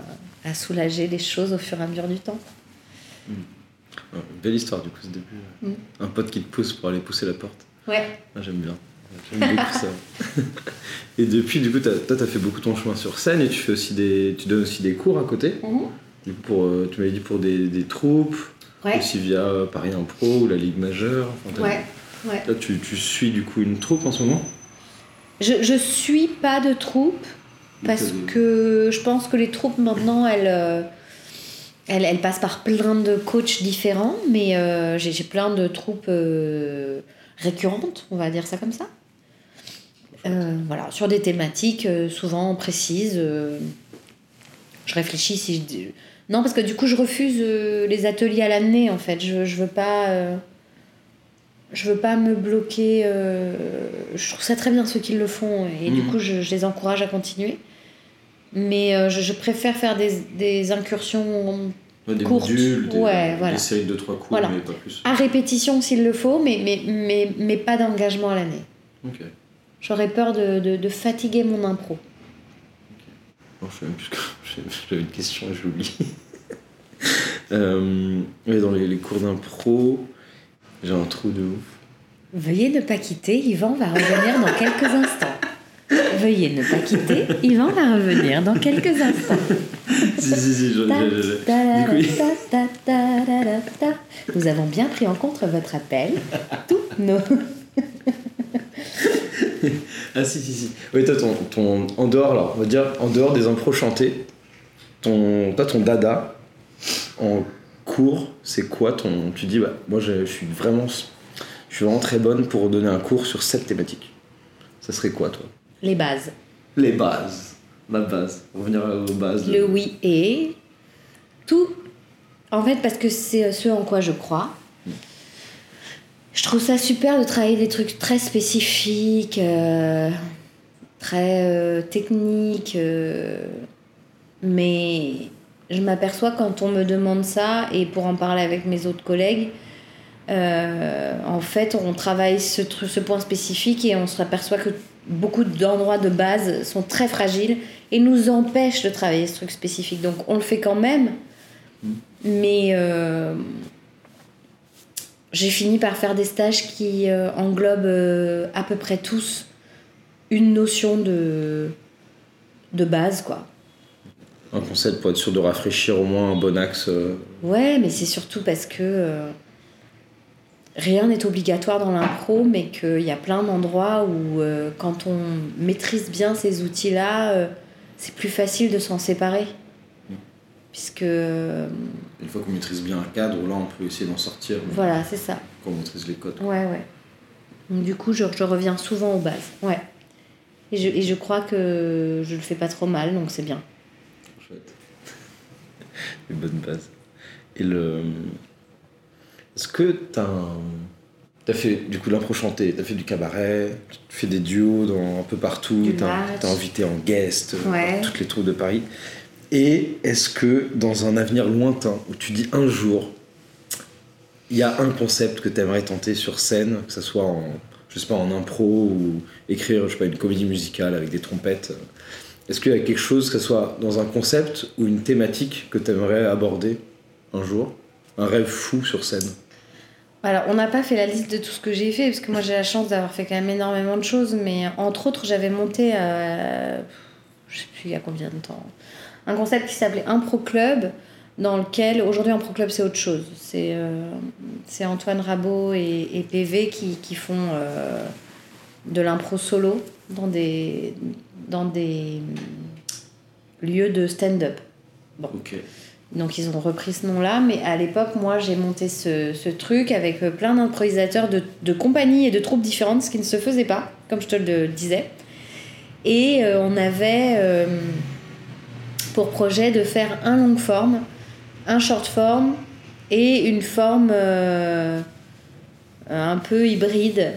à soulager les choses au fur et à mesure du temps. Ouais, belle histoire du coup ce début. Mm. Un pote qui te pousse pour aller pousser la porte. Ouais. Ah, j'aime bien. J'aime beaucoup ça. [laughs] et depuis, du coup, toi, t'as fait beaucoup ton chemin sur scène et tu fais aussi des, tu donnes aussi des cours à côté. Du coup, pour, euh, tu m'avais dit pour des, des troupes, Ouais. aussi via euh, Paris Impro ou la Ligue majeure. Enfin, Ouais. Ouais. Là, tu, tu suis du coup une troupe en ce moment? Je, je suis pas de troupe parce que je pense que les troupes maintenant elles, euh, elles, elles passent par plein de coachs différents, mais euh, j'ai j'ai plein de troupes euh, récurrentes, on va dire ça comme ça. Euh, voilà, sur des thématiques souvent précises. je réfléchis si je. Non, parce que du coup, je refuse les ateliers à l'année en fait. Je, je veux pas. Euh, je veux pas me bloquer. euh, je trouve ça très bien ceux qui le font et du Mhm. coup je, je les encourage à continuer. Mais euh, je, je préfère faire des, des incursions Ouais, des courtes. modules, des, Ouais, des voilà. séries de trois cours, Voilà. mais pas plus. à répétition s'il le faut, mais, mais, mais, mais pas d'engagement à l'année. Ok. J'aurais peur de, de, de fatiguer mon impro. Bon, que- [laughs] J'avais une question et je l'oublie. euh, dans les, les cours d'impro, j'ai un trou de ouf. Veuillez ne pas quitter, Yvan va revenir dans quelques instants. Veuillez ne pas quitter, Yvan va revenir dans quelques instants. si, si, si, je- je-. Nous avons bien pris en compte votre appel. Tous nos. [laughs] Ah si si si. Oui toi ton, ton en dehors là, on va dire en dehors des impros chantés, ton toi ton dada en cours, c'est quoi ton tu dis bah moi je, je suis vraiment je suis vraiment très bonne pour donner un cours sur cette thématique. Ça serait quoi toi? Les bases. Les bases, la base, revenir aux bases. Le oui et. Tout. En fait, parce que c'est ce en quoi je crois. Je trouve ça super de travailler des trucs très spécifiques, euh, très euh, techniques. euh, mais je m'aperçois quand on me demande ça, et pour en parler avec mes autres collègues, euh, en fait, on travaille ce, point spécifique et on se aperçoit que beaucoup d'endroits de base sont très fragiles et nous empêchent de travailler ce truc spécifique. Donc on le fait quand même, mais euh, j'ai fini par faire des stages qui euh, englobent à peu près tous une notion de, de base, quoi. Un concept pour être sûr de rafraîchir au moins un bon axe. euh, Ouais, mais c'est surtout parce que euh, rien n'est obligatoire dans l'impro, mais qu'il y a plein d'endroits où, euh, quand on maîtrise bien ces outils-là, euh, c'est plus facile de s'en séparer. Puisque, euh, Une fois qu'on maîtrise bien un cadre, là on peut essayer d'en sortir voilà, c'est ça. quand on maîtrise les codes. Ouais, ouais. Donc, du coup, je, je reviens souvent aux bases. Ouais. Et je, et je crois que je le fais pas trop mal, donc c'est bien. Chouette. [laughs] Une bonne base. Et le. Est-ce que t'as un. T'as fait du coup l'impro chanté, t'as fait du cabaret, tu fais des duos dans, un peu partout, t'as invité en guest euh, Ouais. dans toutes les troupes de Paris. Et est-ce que dans un avenir lointain, où tu dis un jour, il y a un concept que t'aimerais tenter sur scène, que ce soit en, je sais pas, en impro ou écrire, je sais pas, une comédie musicale avec des trompettes, est-ce qu'il y a quelque chose, que ce soit dans un concept ou une thématique que t'aimerais aborder un jour? Un rêve fou sur scène? Alors, on n'a pas fait la liste de tout ce que j'ai fait, parce que moi j'ai la chance d'avoir fait quand même énormément de choses, mais entre autres, j'avais monté, euh, je sais plus il y a combien de temps, un concept qui s'appelait Impro Club, dans lequel, aujourd'hui Impro Club c'est autre chose. C'est euh, Antoine Rabot et, et PV qui, qui font euh, de l'impro solo dans des, dans des lieux de stand-up. Ok. Donc ils ont repris ce nom-là, mais à l'époque, moi, j'ai monté ce, ce truc avec euh, plein d'improvisateurs de, de compagnies et de troupes différentes, ce qui ne se faisait pas, comme je te le disais. Et euh, on avait euh, pour projet de faire un long forme, un short form et une forme euh, un peu hybride.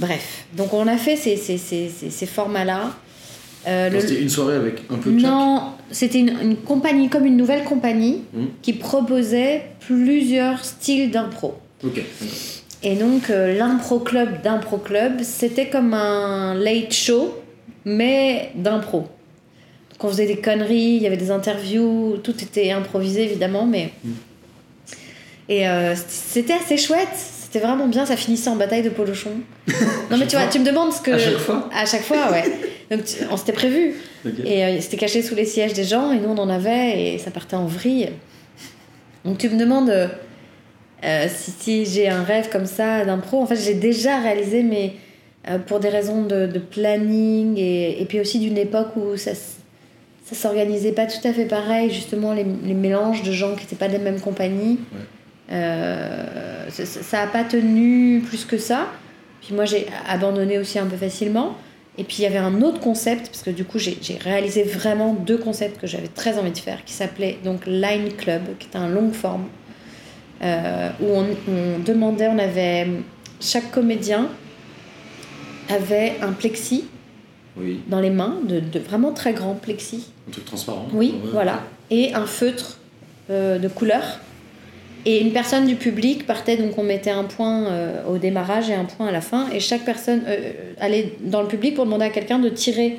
Bref, donc on a fait ces, ces, ces, ces, formats-là. Euh, le- C'était une soirée avec un peu de non, c'était une, une compagnie, comme une nouvelle compagnie, Hmm. qui proposait plusieurs styles d'impro. Ok. d'accord. Et donc, euh, l'impro club d'impro club, c'était comme un late show, mais d'impro. Donc, on faisait des conneries, il y avait des interviews, tout était improvisé évidemment, mais. Hmm. Et euh, c'était assez chouette, c'était vraiment bien, ça finissait en bataille de polochon. non, mais tu vois, tu me demandes ce que. À chaque fois À chaque fois, ouais. Donc, tu- on s'était prévu. Et euh, c'était caché sous les sièges des gens, et nous on en avait, et ça partait en vrille. Donc tu me demandes euh, euh, si, si j'ai un rêve comme ça d'impro. En fait, j'ai déjà réalisé, mais euh, pour des raisons de, de planning, et, et puis aussi d'une époque où ça, ça s'organisait pas tout à fait pareil, justement, les, les mélanges de gens qui n'étaient pas des mêmes compagnies. Ouais. Euh, ça- ça ça a pas tenu plus que ça. Puis moi, j'ai abandonné aussi un peu facilement. Et puis il y avait un autre concept, parce que du coup j'ai réalisé vraiment deux concepts que j'avais très envie de faire, qui s'appelait donc Line Club, qui était un long forme, euh, où on, on demandait, on avait, chaque comédien avait un plexi Oui, dans les mains, de, de vraiment très grand plexi, un truc transparent. oui, Ouais. voilà, et un feutre euh, de couleur. Et une personne du public partait, donc on mettait un point euh, au démarrage et un point à la fin, et chaque personne euh, allait dans le public pour demander à quelqu'un de tirer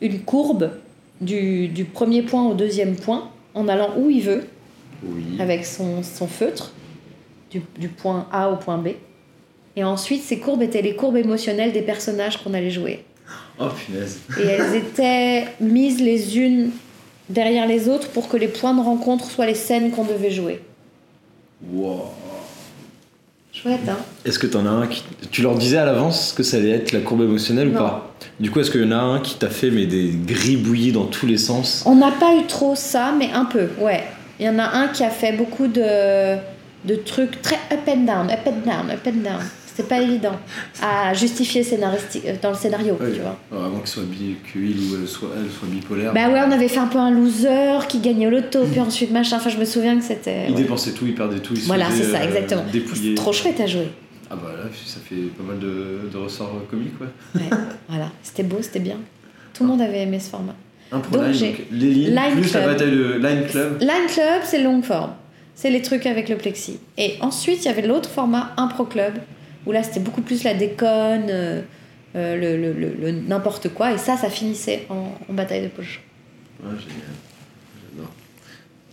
une courbe du, du premier point au deuxième point, en allant où il veut, Oui. avec son, son feutre, du, du point A au point B. Et ensuite, ces courbes étaient les courbes émotionnelles des personnages qu'on allait jouer. Oh punaise. Et elles étaient mises les unes derrière les autres pour que les points de rencontre soient les scènes qu'on devait jouer. Wow. Chouette, hein Est-ce que t'en as un qui. Tu leur disais à l'avance que ça allait être la courbe émotionnelle ou pas? Du coup, est-ce qu'il y en a un qui t'a fait mais des gribouillis dans tous les sens? On n'a pas eu trop ça, mais un peu, ouais. Il y en a un qui a fait beaucoup de, de trucs très up and down, up and down, up and down. C'était pas évident à justifier scénaristique, euh, dans le scénario, Ouais. tu vois. Alors, avant qu'il soit bi- qu'il ou elle soit, elle soit bipolaire. Bah ouais, on avait fait un peu un loser qui gagnait au loto, puis ensuite machin. Enfin, je me souviens que c'était. il ouais. dépensait tout, il perdait tout, il Voilà, c'est ça, euh, exactement. C'est trop chouette à jouer. Ah bah là, ça fait pas mal de, de ressorts euh, comiques, ouais. Ouais, [laughs] voilà, c'était beau, c'était bien. Tout le monde avait aimé ce format. Un Donc, les lignes, Line plus la Club. bataille de Line Club. Line Club, c'est long forme. C'est les trucs avec le plexi. Et ensuite, il y avait l'autre format, Impro Club, où là c'était beaucoup plus la déconne, euh, euh, le, le- le- le n'importe quoi, et ça, ça finissait en, en bataille de poche. Ouais, génial. J'adore.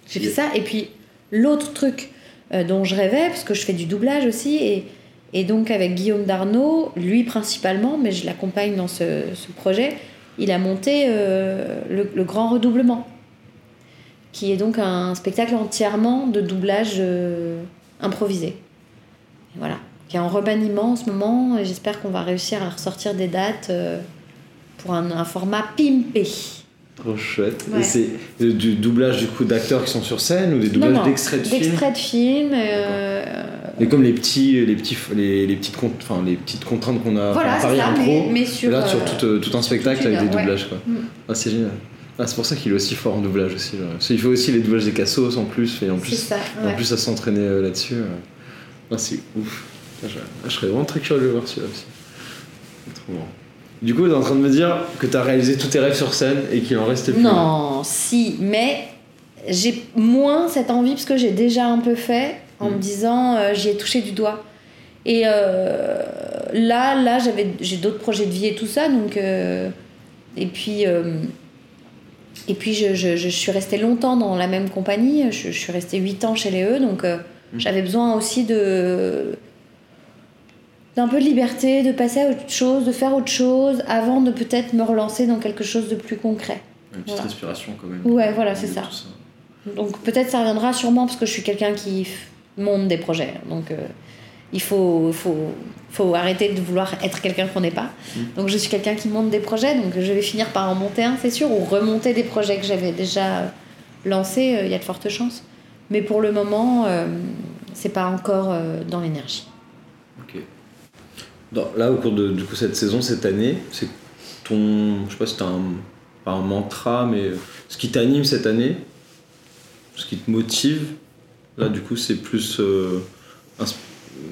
J'ai fait ça, et puis l'autre truc euh, dont je rêvais, parce que je fais du doublage aussi, et, et donc avec Guillaume Darnaud, lui principalement, mais je l'accompagne dans ce, ce projet, il a monté euh, le, le Grand Redoublement, qui est donc un spectacle entièrement de doublage euh, improvisé. Et voilà, qui est en remaniement en ce moment, et j'espère qu'on va réussir à ressortir des dates euh, pour un, un format pimpé. Trop chouette. Ouais. Et c'est euh, du doublage du coup d'acteurs qui sont sur scène ou des doublages d'extraits de films? D'extraits de films. euh, Et comme les petits, les petits, les, les petites, enfin les petites contraintes qu'on a Voilà, c'est Paris ça, Impro, mais, mais sur. là sur euh, tout, tout un spectacle avec des ouais. doublages quoi. Mm. Ah c'est génial. Ah, c'est pour ça qu'il est aussi fort en doublage aussi. Parce qu'il fait aussi les doublages des cassos en plus et en plus, ça, en ouais. plus à s'entraîner là-dessus. Ah, c'est ouf. Ah, je, ah, je serais vraiment très curieux de le voir celui-là aussi. Trop marrant. Du coup, t'es en train de me dire que t'as réalisé tous tes rêves sur scène et qu'il en restait plus. Non, si, mais j'ai moins cette envie parce que j'ai déjà un peu fait en me disant euh, j'y ai touché du doigt. Et euh, là, là, j'avais, j'ai d'autres projets de vie et tout ça, donc euh, et puis et puis je, je, je suis restée longtemps dans la même compagnie. Je, je suis restée 8 ans chez les E, donc euh, Mm. j'avais besoin aussi de d'un peu de liberté, de passer à autre chose, de faire autre chose, avant de peut-être me relancer dans quelque chose de plus concret. Une petite Voilà. respiration quand même. Ouais, voilà, c'est ça. Donc peut-être ça reviendra sûrement parce que je suis quelqu'un qui monte des projets. Donc euh, il faut, faut, faut arrêter de vouloir être quelqu'un qu'on n'est pas. Mm. Donc je suis quelqu'un qui monte des projets, donc je vais finir par en monter un, c'est sûr, ou remonter des projets que j'avais déjà lancés, euh, il y a de fortes chances. Mais pour le moment, euh, c'est pas encore euh, dans l'énergie. Dans- là, au cours de du coup, cette saison, cette année, c'est ton. Je sais pas si t'as un. Pas un mantra, mais ce qui t'anime cette année, ce qui te motive, là, du coup, c'est plus euh, un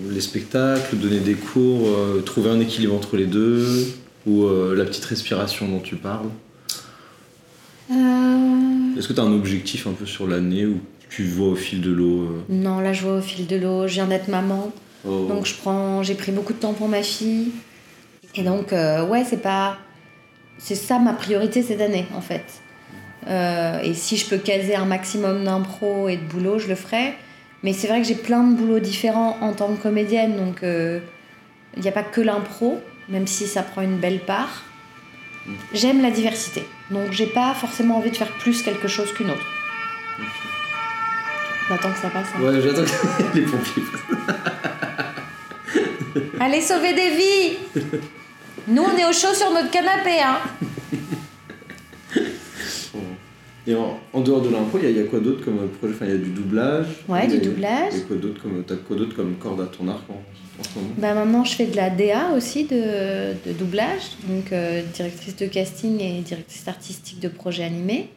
les spectacles, donner des cours, euh, trouver un équilibre entre les deux, ou euh, la petite respiration dont tu parles. Est-ce que tu as un objectif un peu sur l'année ou tu vois au fil de l'eau Non, là je vois au fil de l'eau, je viens d'être maman. Oh, Donc je prends, j'ai pris beaucoup de temps pour ma fille. Et donc euh, ouais, c'est pas, c'est ça ma priorité cette année en fait. Euh, et si je peux caser un maximum d'impro et de boulot, je le ferai. Mais c'est vrai que j'ai plein de boulots différents en tant que comédienne, donc il n'y a pas que l'impro, même si ça prend une belle part. J'aime la diversité, donc j'ai pas forcément envie de faire plus quelque chose qu'une autre. Attend que ça passe. hein. Ouais, j'attends que [laughs] les pompiers. Allez sauver des vies Nous, on est au chaud sur notre canapé, hein Et en, en dehors de l'impro, il y, y a quoi d'autre comme projet? Enfin, il y a du doublage. Ouais, a- du doublage. Quoi d'autre comme, t'as quoi d'autre comme corde à ton arc en, en ce moment? Bah maintenant, je fais de la DA aussi, de, de doublage, donc euh, directrice de casting et directrice artistique de projet animé.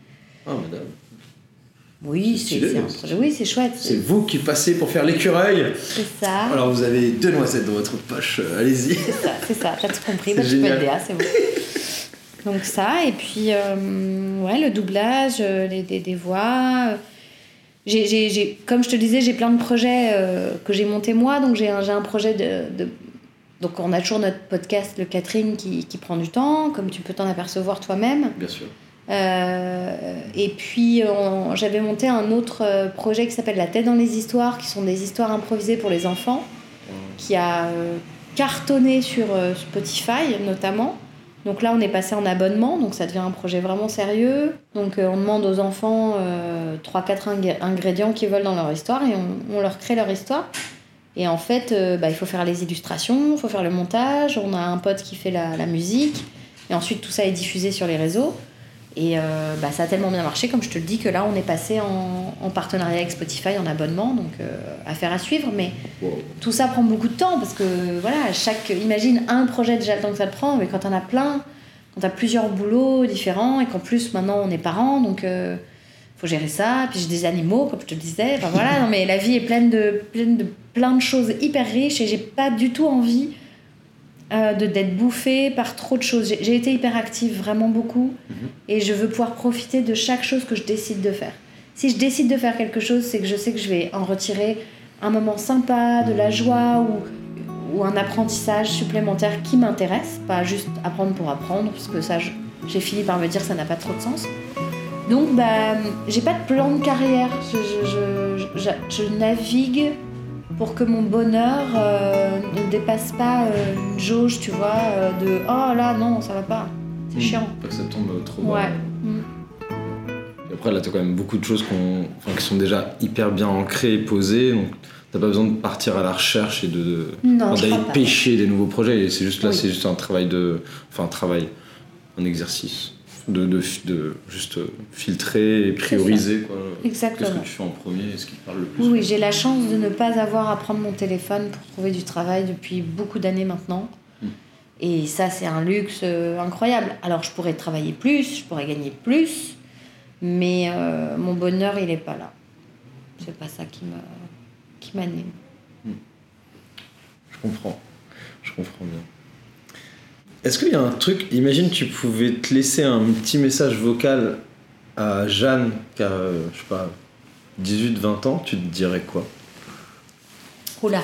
Ah, madame. Oui, C'est projet. Oui, c'est chouette. C'est vous qui passez pour faire l'écureuil C'est ça. Alors, vous avez deux noisettes dans votre poche, euh, allez-y. C'est ça, c'est ça. T'as tout compris. Bah, tu peux DA, c'est bon. [laughs] Donc ça, et puis euh, ouais, le doublage, euh, les, des, des voix. comme je te disais, j'ai plein de projets euh, que j'ai montés moi. Donc j'ai un, un projet de, de- Donc on a toujours notre podcast, le Catherine, qui, qui prend du temps, comme tu peux t'en apercevoir toi-même. Bien sûr. Euh, et puis j'avais monté un autre euh, projet qui s'appelle La tête dans les histoires, qui sont des histoires improvisées pour les enfants, qui a euh, cartonné sur Spotify notamment. Donc là on est passé en abonnement, donc ça devient un projet vraiment sérieux. Donc on demande aux enfants euh, 3-4 ingrédients qu'ils veulent dans leur histoire et on, leur crée leur histoire. Et en fait, bah, il faut faire les illustrations, il faut faire le montage, on a un pote qui fait la musique, et ensuite tout ça est diffusé sur les réseaux. Et euh, bah, ça a tellement bien marché, comme je te le dis, que là, on est passé en, en partenariat avec Spotify, en abonnement, donc euh, affaire à suivre. Mais Wow. tout ça prend beaucoup de temps, parce que voilà, chaque, imagine un projet déjà le temps que ça te prend, mais quand on a plein, quand tu as plusieurs boulots différents, et qu'en plus maintenant on est parents, donc euh, faut gérer ça. Puis j'ai des animaux, comme je te le disais. Enfin voilà, [laughs] non, mais la vie est pleine de, pleine de plein de choses hyper riches, et j'ai pas du tout envie euh, de d'être bouffée par trop de choses. J'ai été hyper active, vraiment beaucoup, et je veux pouvoir profiter de chaque chose que je décide de faire. Si je décide de faire quelque chose, c'est que je sais que je vais en retirer un moment sympa, de la joie ou, ou un apprentissage supplémentaire qui m'intéresse, pas juste apprendre pour apprendre, parce que ça, j'ai fini par me dire que ça n'a pas trop de sens. Donc, bah, j'ai pas de plan de carrière. Je- je- je navigue pour que mon bonheur euh, ne dépasse pas euh, une jauge, tu vois, euh, de oh là, non, ça va pas. C'est chiant. Pas que ça tombe trop bas. Ouais. Et après, là, t'as quand même beaucoup de choses enfin, qui sont déjà hyper bien ancrées et posées. Donc, t'as pas besoin de partir à la recherche et de, enfin, d'aller pêcher des nouveaux projets. Et c'est juste là, Oui. c'est juste un travail de. Enfin, un travail, un exercice. De, de, de juste filtrer et prioriser quoi. Qu'est-ce que tu fais en premier et ce qui te parle le plus Oui, j'ai la chance de ne pas avoir à prendre mon téléphone pour trouver du travail depuis beaucoup d'années maintenant. Mm. Et ça, c'est un luxe euh, incroyable. Alors, je pourrais travailler plus, je pourrais gagner plus, mais euh, mon bonheur, il n'est pas là. C'est pas ça qui me qui m'anime. Je comprends. Je comprends bien. Est-ce qu'il y a un truc, imagine tu pouvais te laisser un petit message vocal à Jeanne qui a, je sais pas, 18-20 ans, tu te dirais quoi? Oula.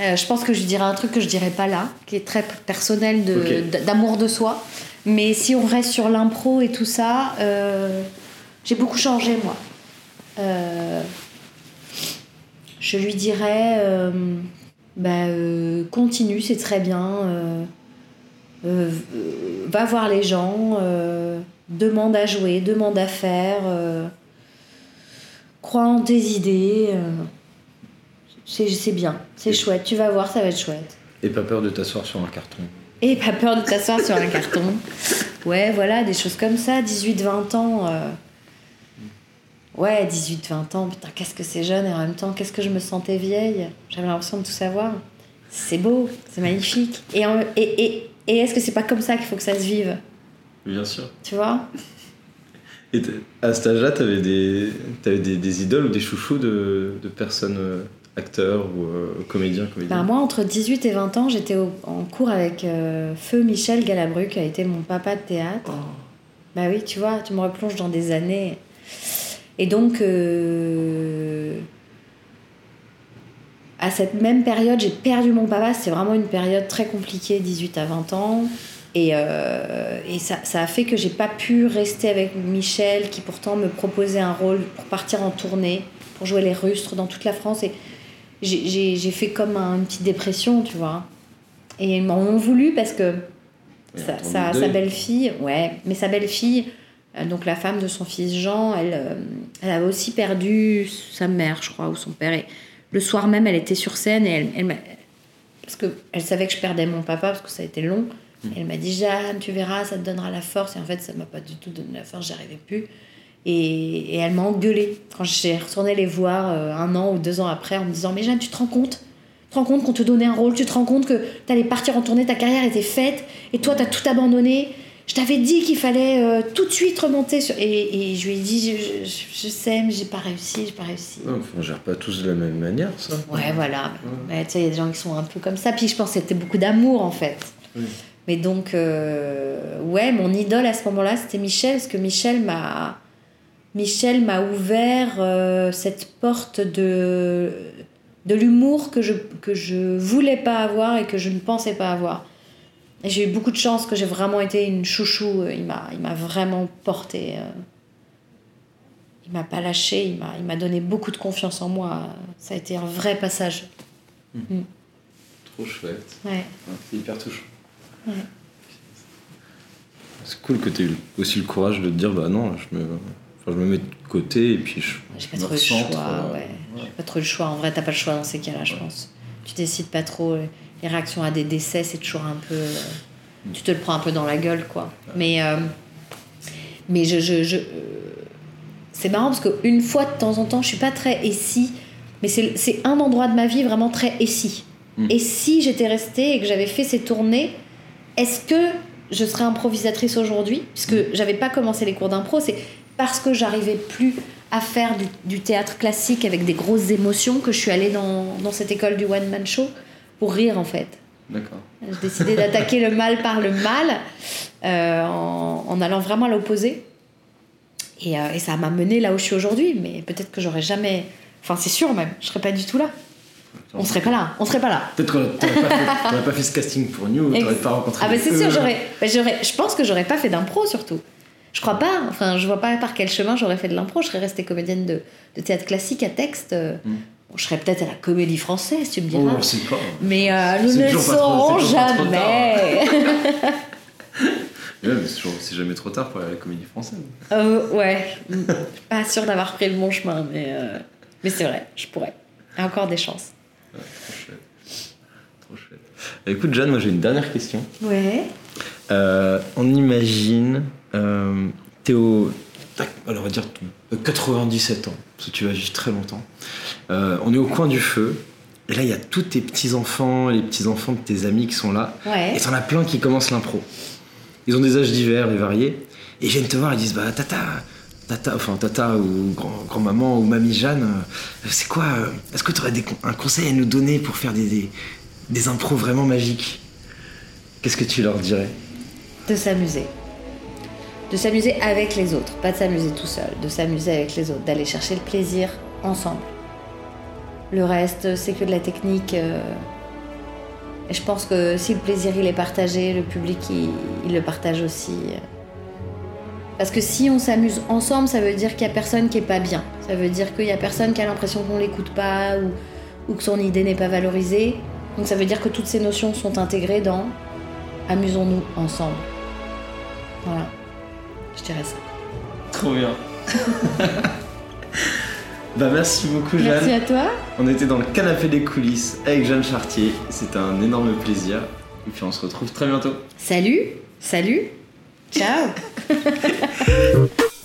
Euh, je pense que je dirais un truc que je dirais pas là, qui est très personnel de- d'amour de soi. Mais si on reste sur l'impro et tout ça, euh, j'ai beaucoup changé moi. Euh, je lui dirais, bah, euh, continue, c'est très bien. euh, euh, va voir les gens, demande à jouer, demande à faire, crois en tes idées. c'est bien, c'est Et- chouette, tu vas voir, ça va être chouette. Et pas peur de t'asseoir sur un carton. Et pas peur de t'asseoir sur un carton. Ouais, voilà, des choses comme ça, 18-20 ans. Ouais, 18-20 ans, putain, qu'est-ce que c'est jeune et en même temps, qu'est-ce que je me sentais vieille? J'avais l'impression de tout savoir. C'est beau, c'est magnifique. Et, en- et, et, et est-ce que c'est pas comme ça qu'il faut que ça se vive? Bien sûr. Tu vois? Et à cet âge-là, t'avais des, des, des idoles ou des chouchous de, de personnes, euh, acteurs ou euh, comédiens, Ben, comédiennes moi, entre 18 et 20 ans, j'étais en cours avec euh, Feu Michel Galabru, qui a été mon papa de théâtre. Bah oui, tu vois, tu me replonges dans des années. Et donc, euh, à cette même période, j'ai perdu mon papa. C'était vraiment une période très compliquée, 18 à 20 ans. Et, euh, et ça, ça a fait que j'ai pas pu rester avec Michel, qui pourtant me proposait un rôle pour partir en tournée, pour jouer les rustres dans toute la France. Et j'ai- fait comme un- une petite dépression, tu vois. Et ils m'en ont voulu parce que sa, sa, sa belle-fille, ouais, mais sa belle-fille, donc la femme de son fils Jean, elle, euh, elle avait aussi perdu sa mère, je crois, ou son père. Et le soir même, elle était sur scène et elle, elle m'a- parce que elle savait que je perdais mon papa parce que ça a été long. Et elle m'a dit Jeanne, tu verras, ça te donnera la force. Et en fait, ça m'a pas du tout donné la force, j'y arrivais plus. Et, et elle m'a engueulée quand j'ai retourné les voir euh, un an ou deux ans après en me disant Mais Jeanne, tu te rends compte? Tu te rends compte qu'on te donnait un rôle? Tu te rends compte que t'allais partir en tournée, ta carrière était faite et toi, t'as tout abandonné? Je t'avais dit qu'il fallait euh, tout de suite remonter sur. Et, et je lui ai dit Je, je- je sais, mais j'ai pas réussi, j'ai pas réussi. Non, on gère pas tous de la même manière, ça. Ouais, voilà. Tu sais, il y a des gens qui sont un peu comme ça. Puis je pense que c'était beaucoup d'amour, en fait. Oui. Mais donc, euh, ouais, mon idole à ce moment-là, c'était Michel, parce que Michel m'a. Michel m'a ouvert euh, cette porte de, de l'humour que je, que je voulais pas avoir et que je ne pensais pas avoir. Et j'ai eu beaucoup de chance que j'ai vraiment été une chouchou. Il m'a, il m'a vraiment porté. euh, il m'a pas lâché, il m'a, il m'a donné beaucoup de confiance en moi. Ça a été un vrai passage. Trop chouette. Ouais. C'est hyper touchant. Ouais. C'est cool que tu aies aussi le courage de te dire bah non, je me, enfin, je me mets de côté et puis je. J'ai pas trop le choix, euh, ouais. J'ai pas trop le choix. En vrai, t'as pas le choix dans ces cas-là, je pense. Tu décides pas trop. Les réactions à des décès, c'est toujours un peu. euh, Tu te le prends un peu dans la gueule, quoi. Mais. euh, mais je. je, je euh, c'est marrant parce qu'une fois de temps en temps, je suis pas très et si, mais c'est un endroit de ma vie vraiment très et si. Mm. Et si j'étais restée et que j'avais fait ces tournées, est-ce que je serais improvisatrice aujourd'hui? Puisque j'avais pas commencé les cours d'impro, c'est parce que j'arrivais plus à faire du, du théâtre classique avec des grosses émotions que je suis allée dans, dans cette école du one-man show pour rire en fait. D'accord. J'ai décidé d'attaquer le mal par le mal euh, en, en allant vraiment à l'opposé. Et, euh, et ça m'a mené là où je suis aujourd'hui, mais peut-être que j'aurais jamais. Enfin, c'est sûr même, je serais pas du tout là. On serait pas là, on serait pas là. Peut-être qu'on t'aurais pas, pas fait ce casting pour Ex- t'aurais pas rencontré. Ah bah c'est sûr, j'aurais, bah, j'aurais, je pense que j'aurais pas fait d'impro surtout. Je crois pas, enfin je vois pas par quel chemin j'aurais fait de l'impro, je serais restée comédienne de, de théâtre classique à texte. euh, Mm. Bon, je serais peut-être à la comédie française, tu me Oh, diras. on sait pas. Mais euh, nous C'est ne le saurons c'est jamais. [laughs] Ouais, mais c'est c'est jamais trop tard pour aller à la comédie française. Euh, ouais, [laughs] pas sûre d'avoir pris le bon chemin, mais, euh, mais c'est vrai, je pourrais. Encore des chances. Ouais, trop chouette. Trop chouette. Écoute, Jeanne, moi j'ai une dernière question. Ouais. Euh, on imagine, t'es au. tac, Alors on va dire ton- 97 ans, parce que tu vas vivre très longtemps. Euh, on est au coin du feu, et là il y a tous tes petits-enfants, les petits-enfants de tes amis qui sont là, Ouais. et t'en as plein qui commencent l'impro. Ils ont des âges divers et variés, et ils viennent te voir et disent Bah, tata, tata, enfin tata ou grand- grand-maman ou mamie Jeanne, euh, c'est quoi euh, Est-ce que tu aurais un conseil à nous donner pour faire des, des, des impros vraiment magiques? Qu'est-ce que tu leur dirais? De s'amuser. De s'amuser avec les autres, pas de s'amuser tout seul, de s'amuser avec les autres, d'aller chercher le plaisir ensemble. Le reste, c'est que de la technique. euh, Et je pense que si le plaisir il est partagé, le public il, il le partage aussi. Parce que si on s'amuse ensemble, ça veut dire qu'il y a personne qui est pas bien. Ça veut dire qu'il y a personne qui a l'impression qu'on l'écoute pas ou, ou que son idée n'est pas valorisée. Donc ça veut dire que toutes ces notions sont intégrées dans amusons-nous ensemble. Voilà. Je dirais ça. Trop bien. [laughs] bah merci beaucoup Jeanne. Merci à toi. On était dans le canapé des coulisses avec Jeanne Chartier. C'était un énorme plaisir. Et puis on se retrouve très bientôt. Salut. Salut. Ciao. [laughs]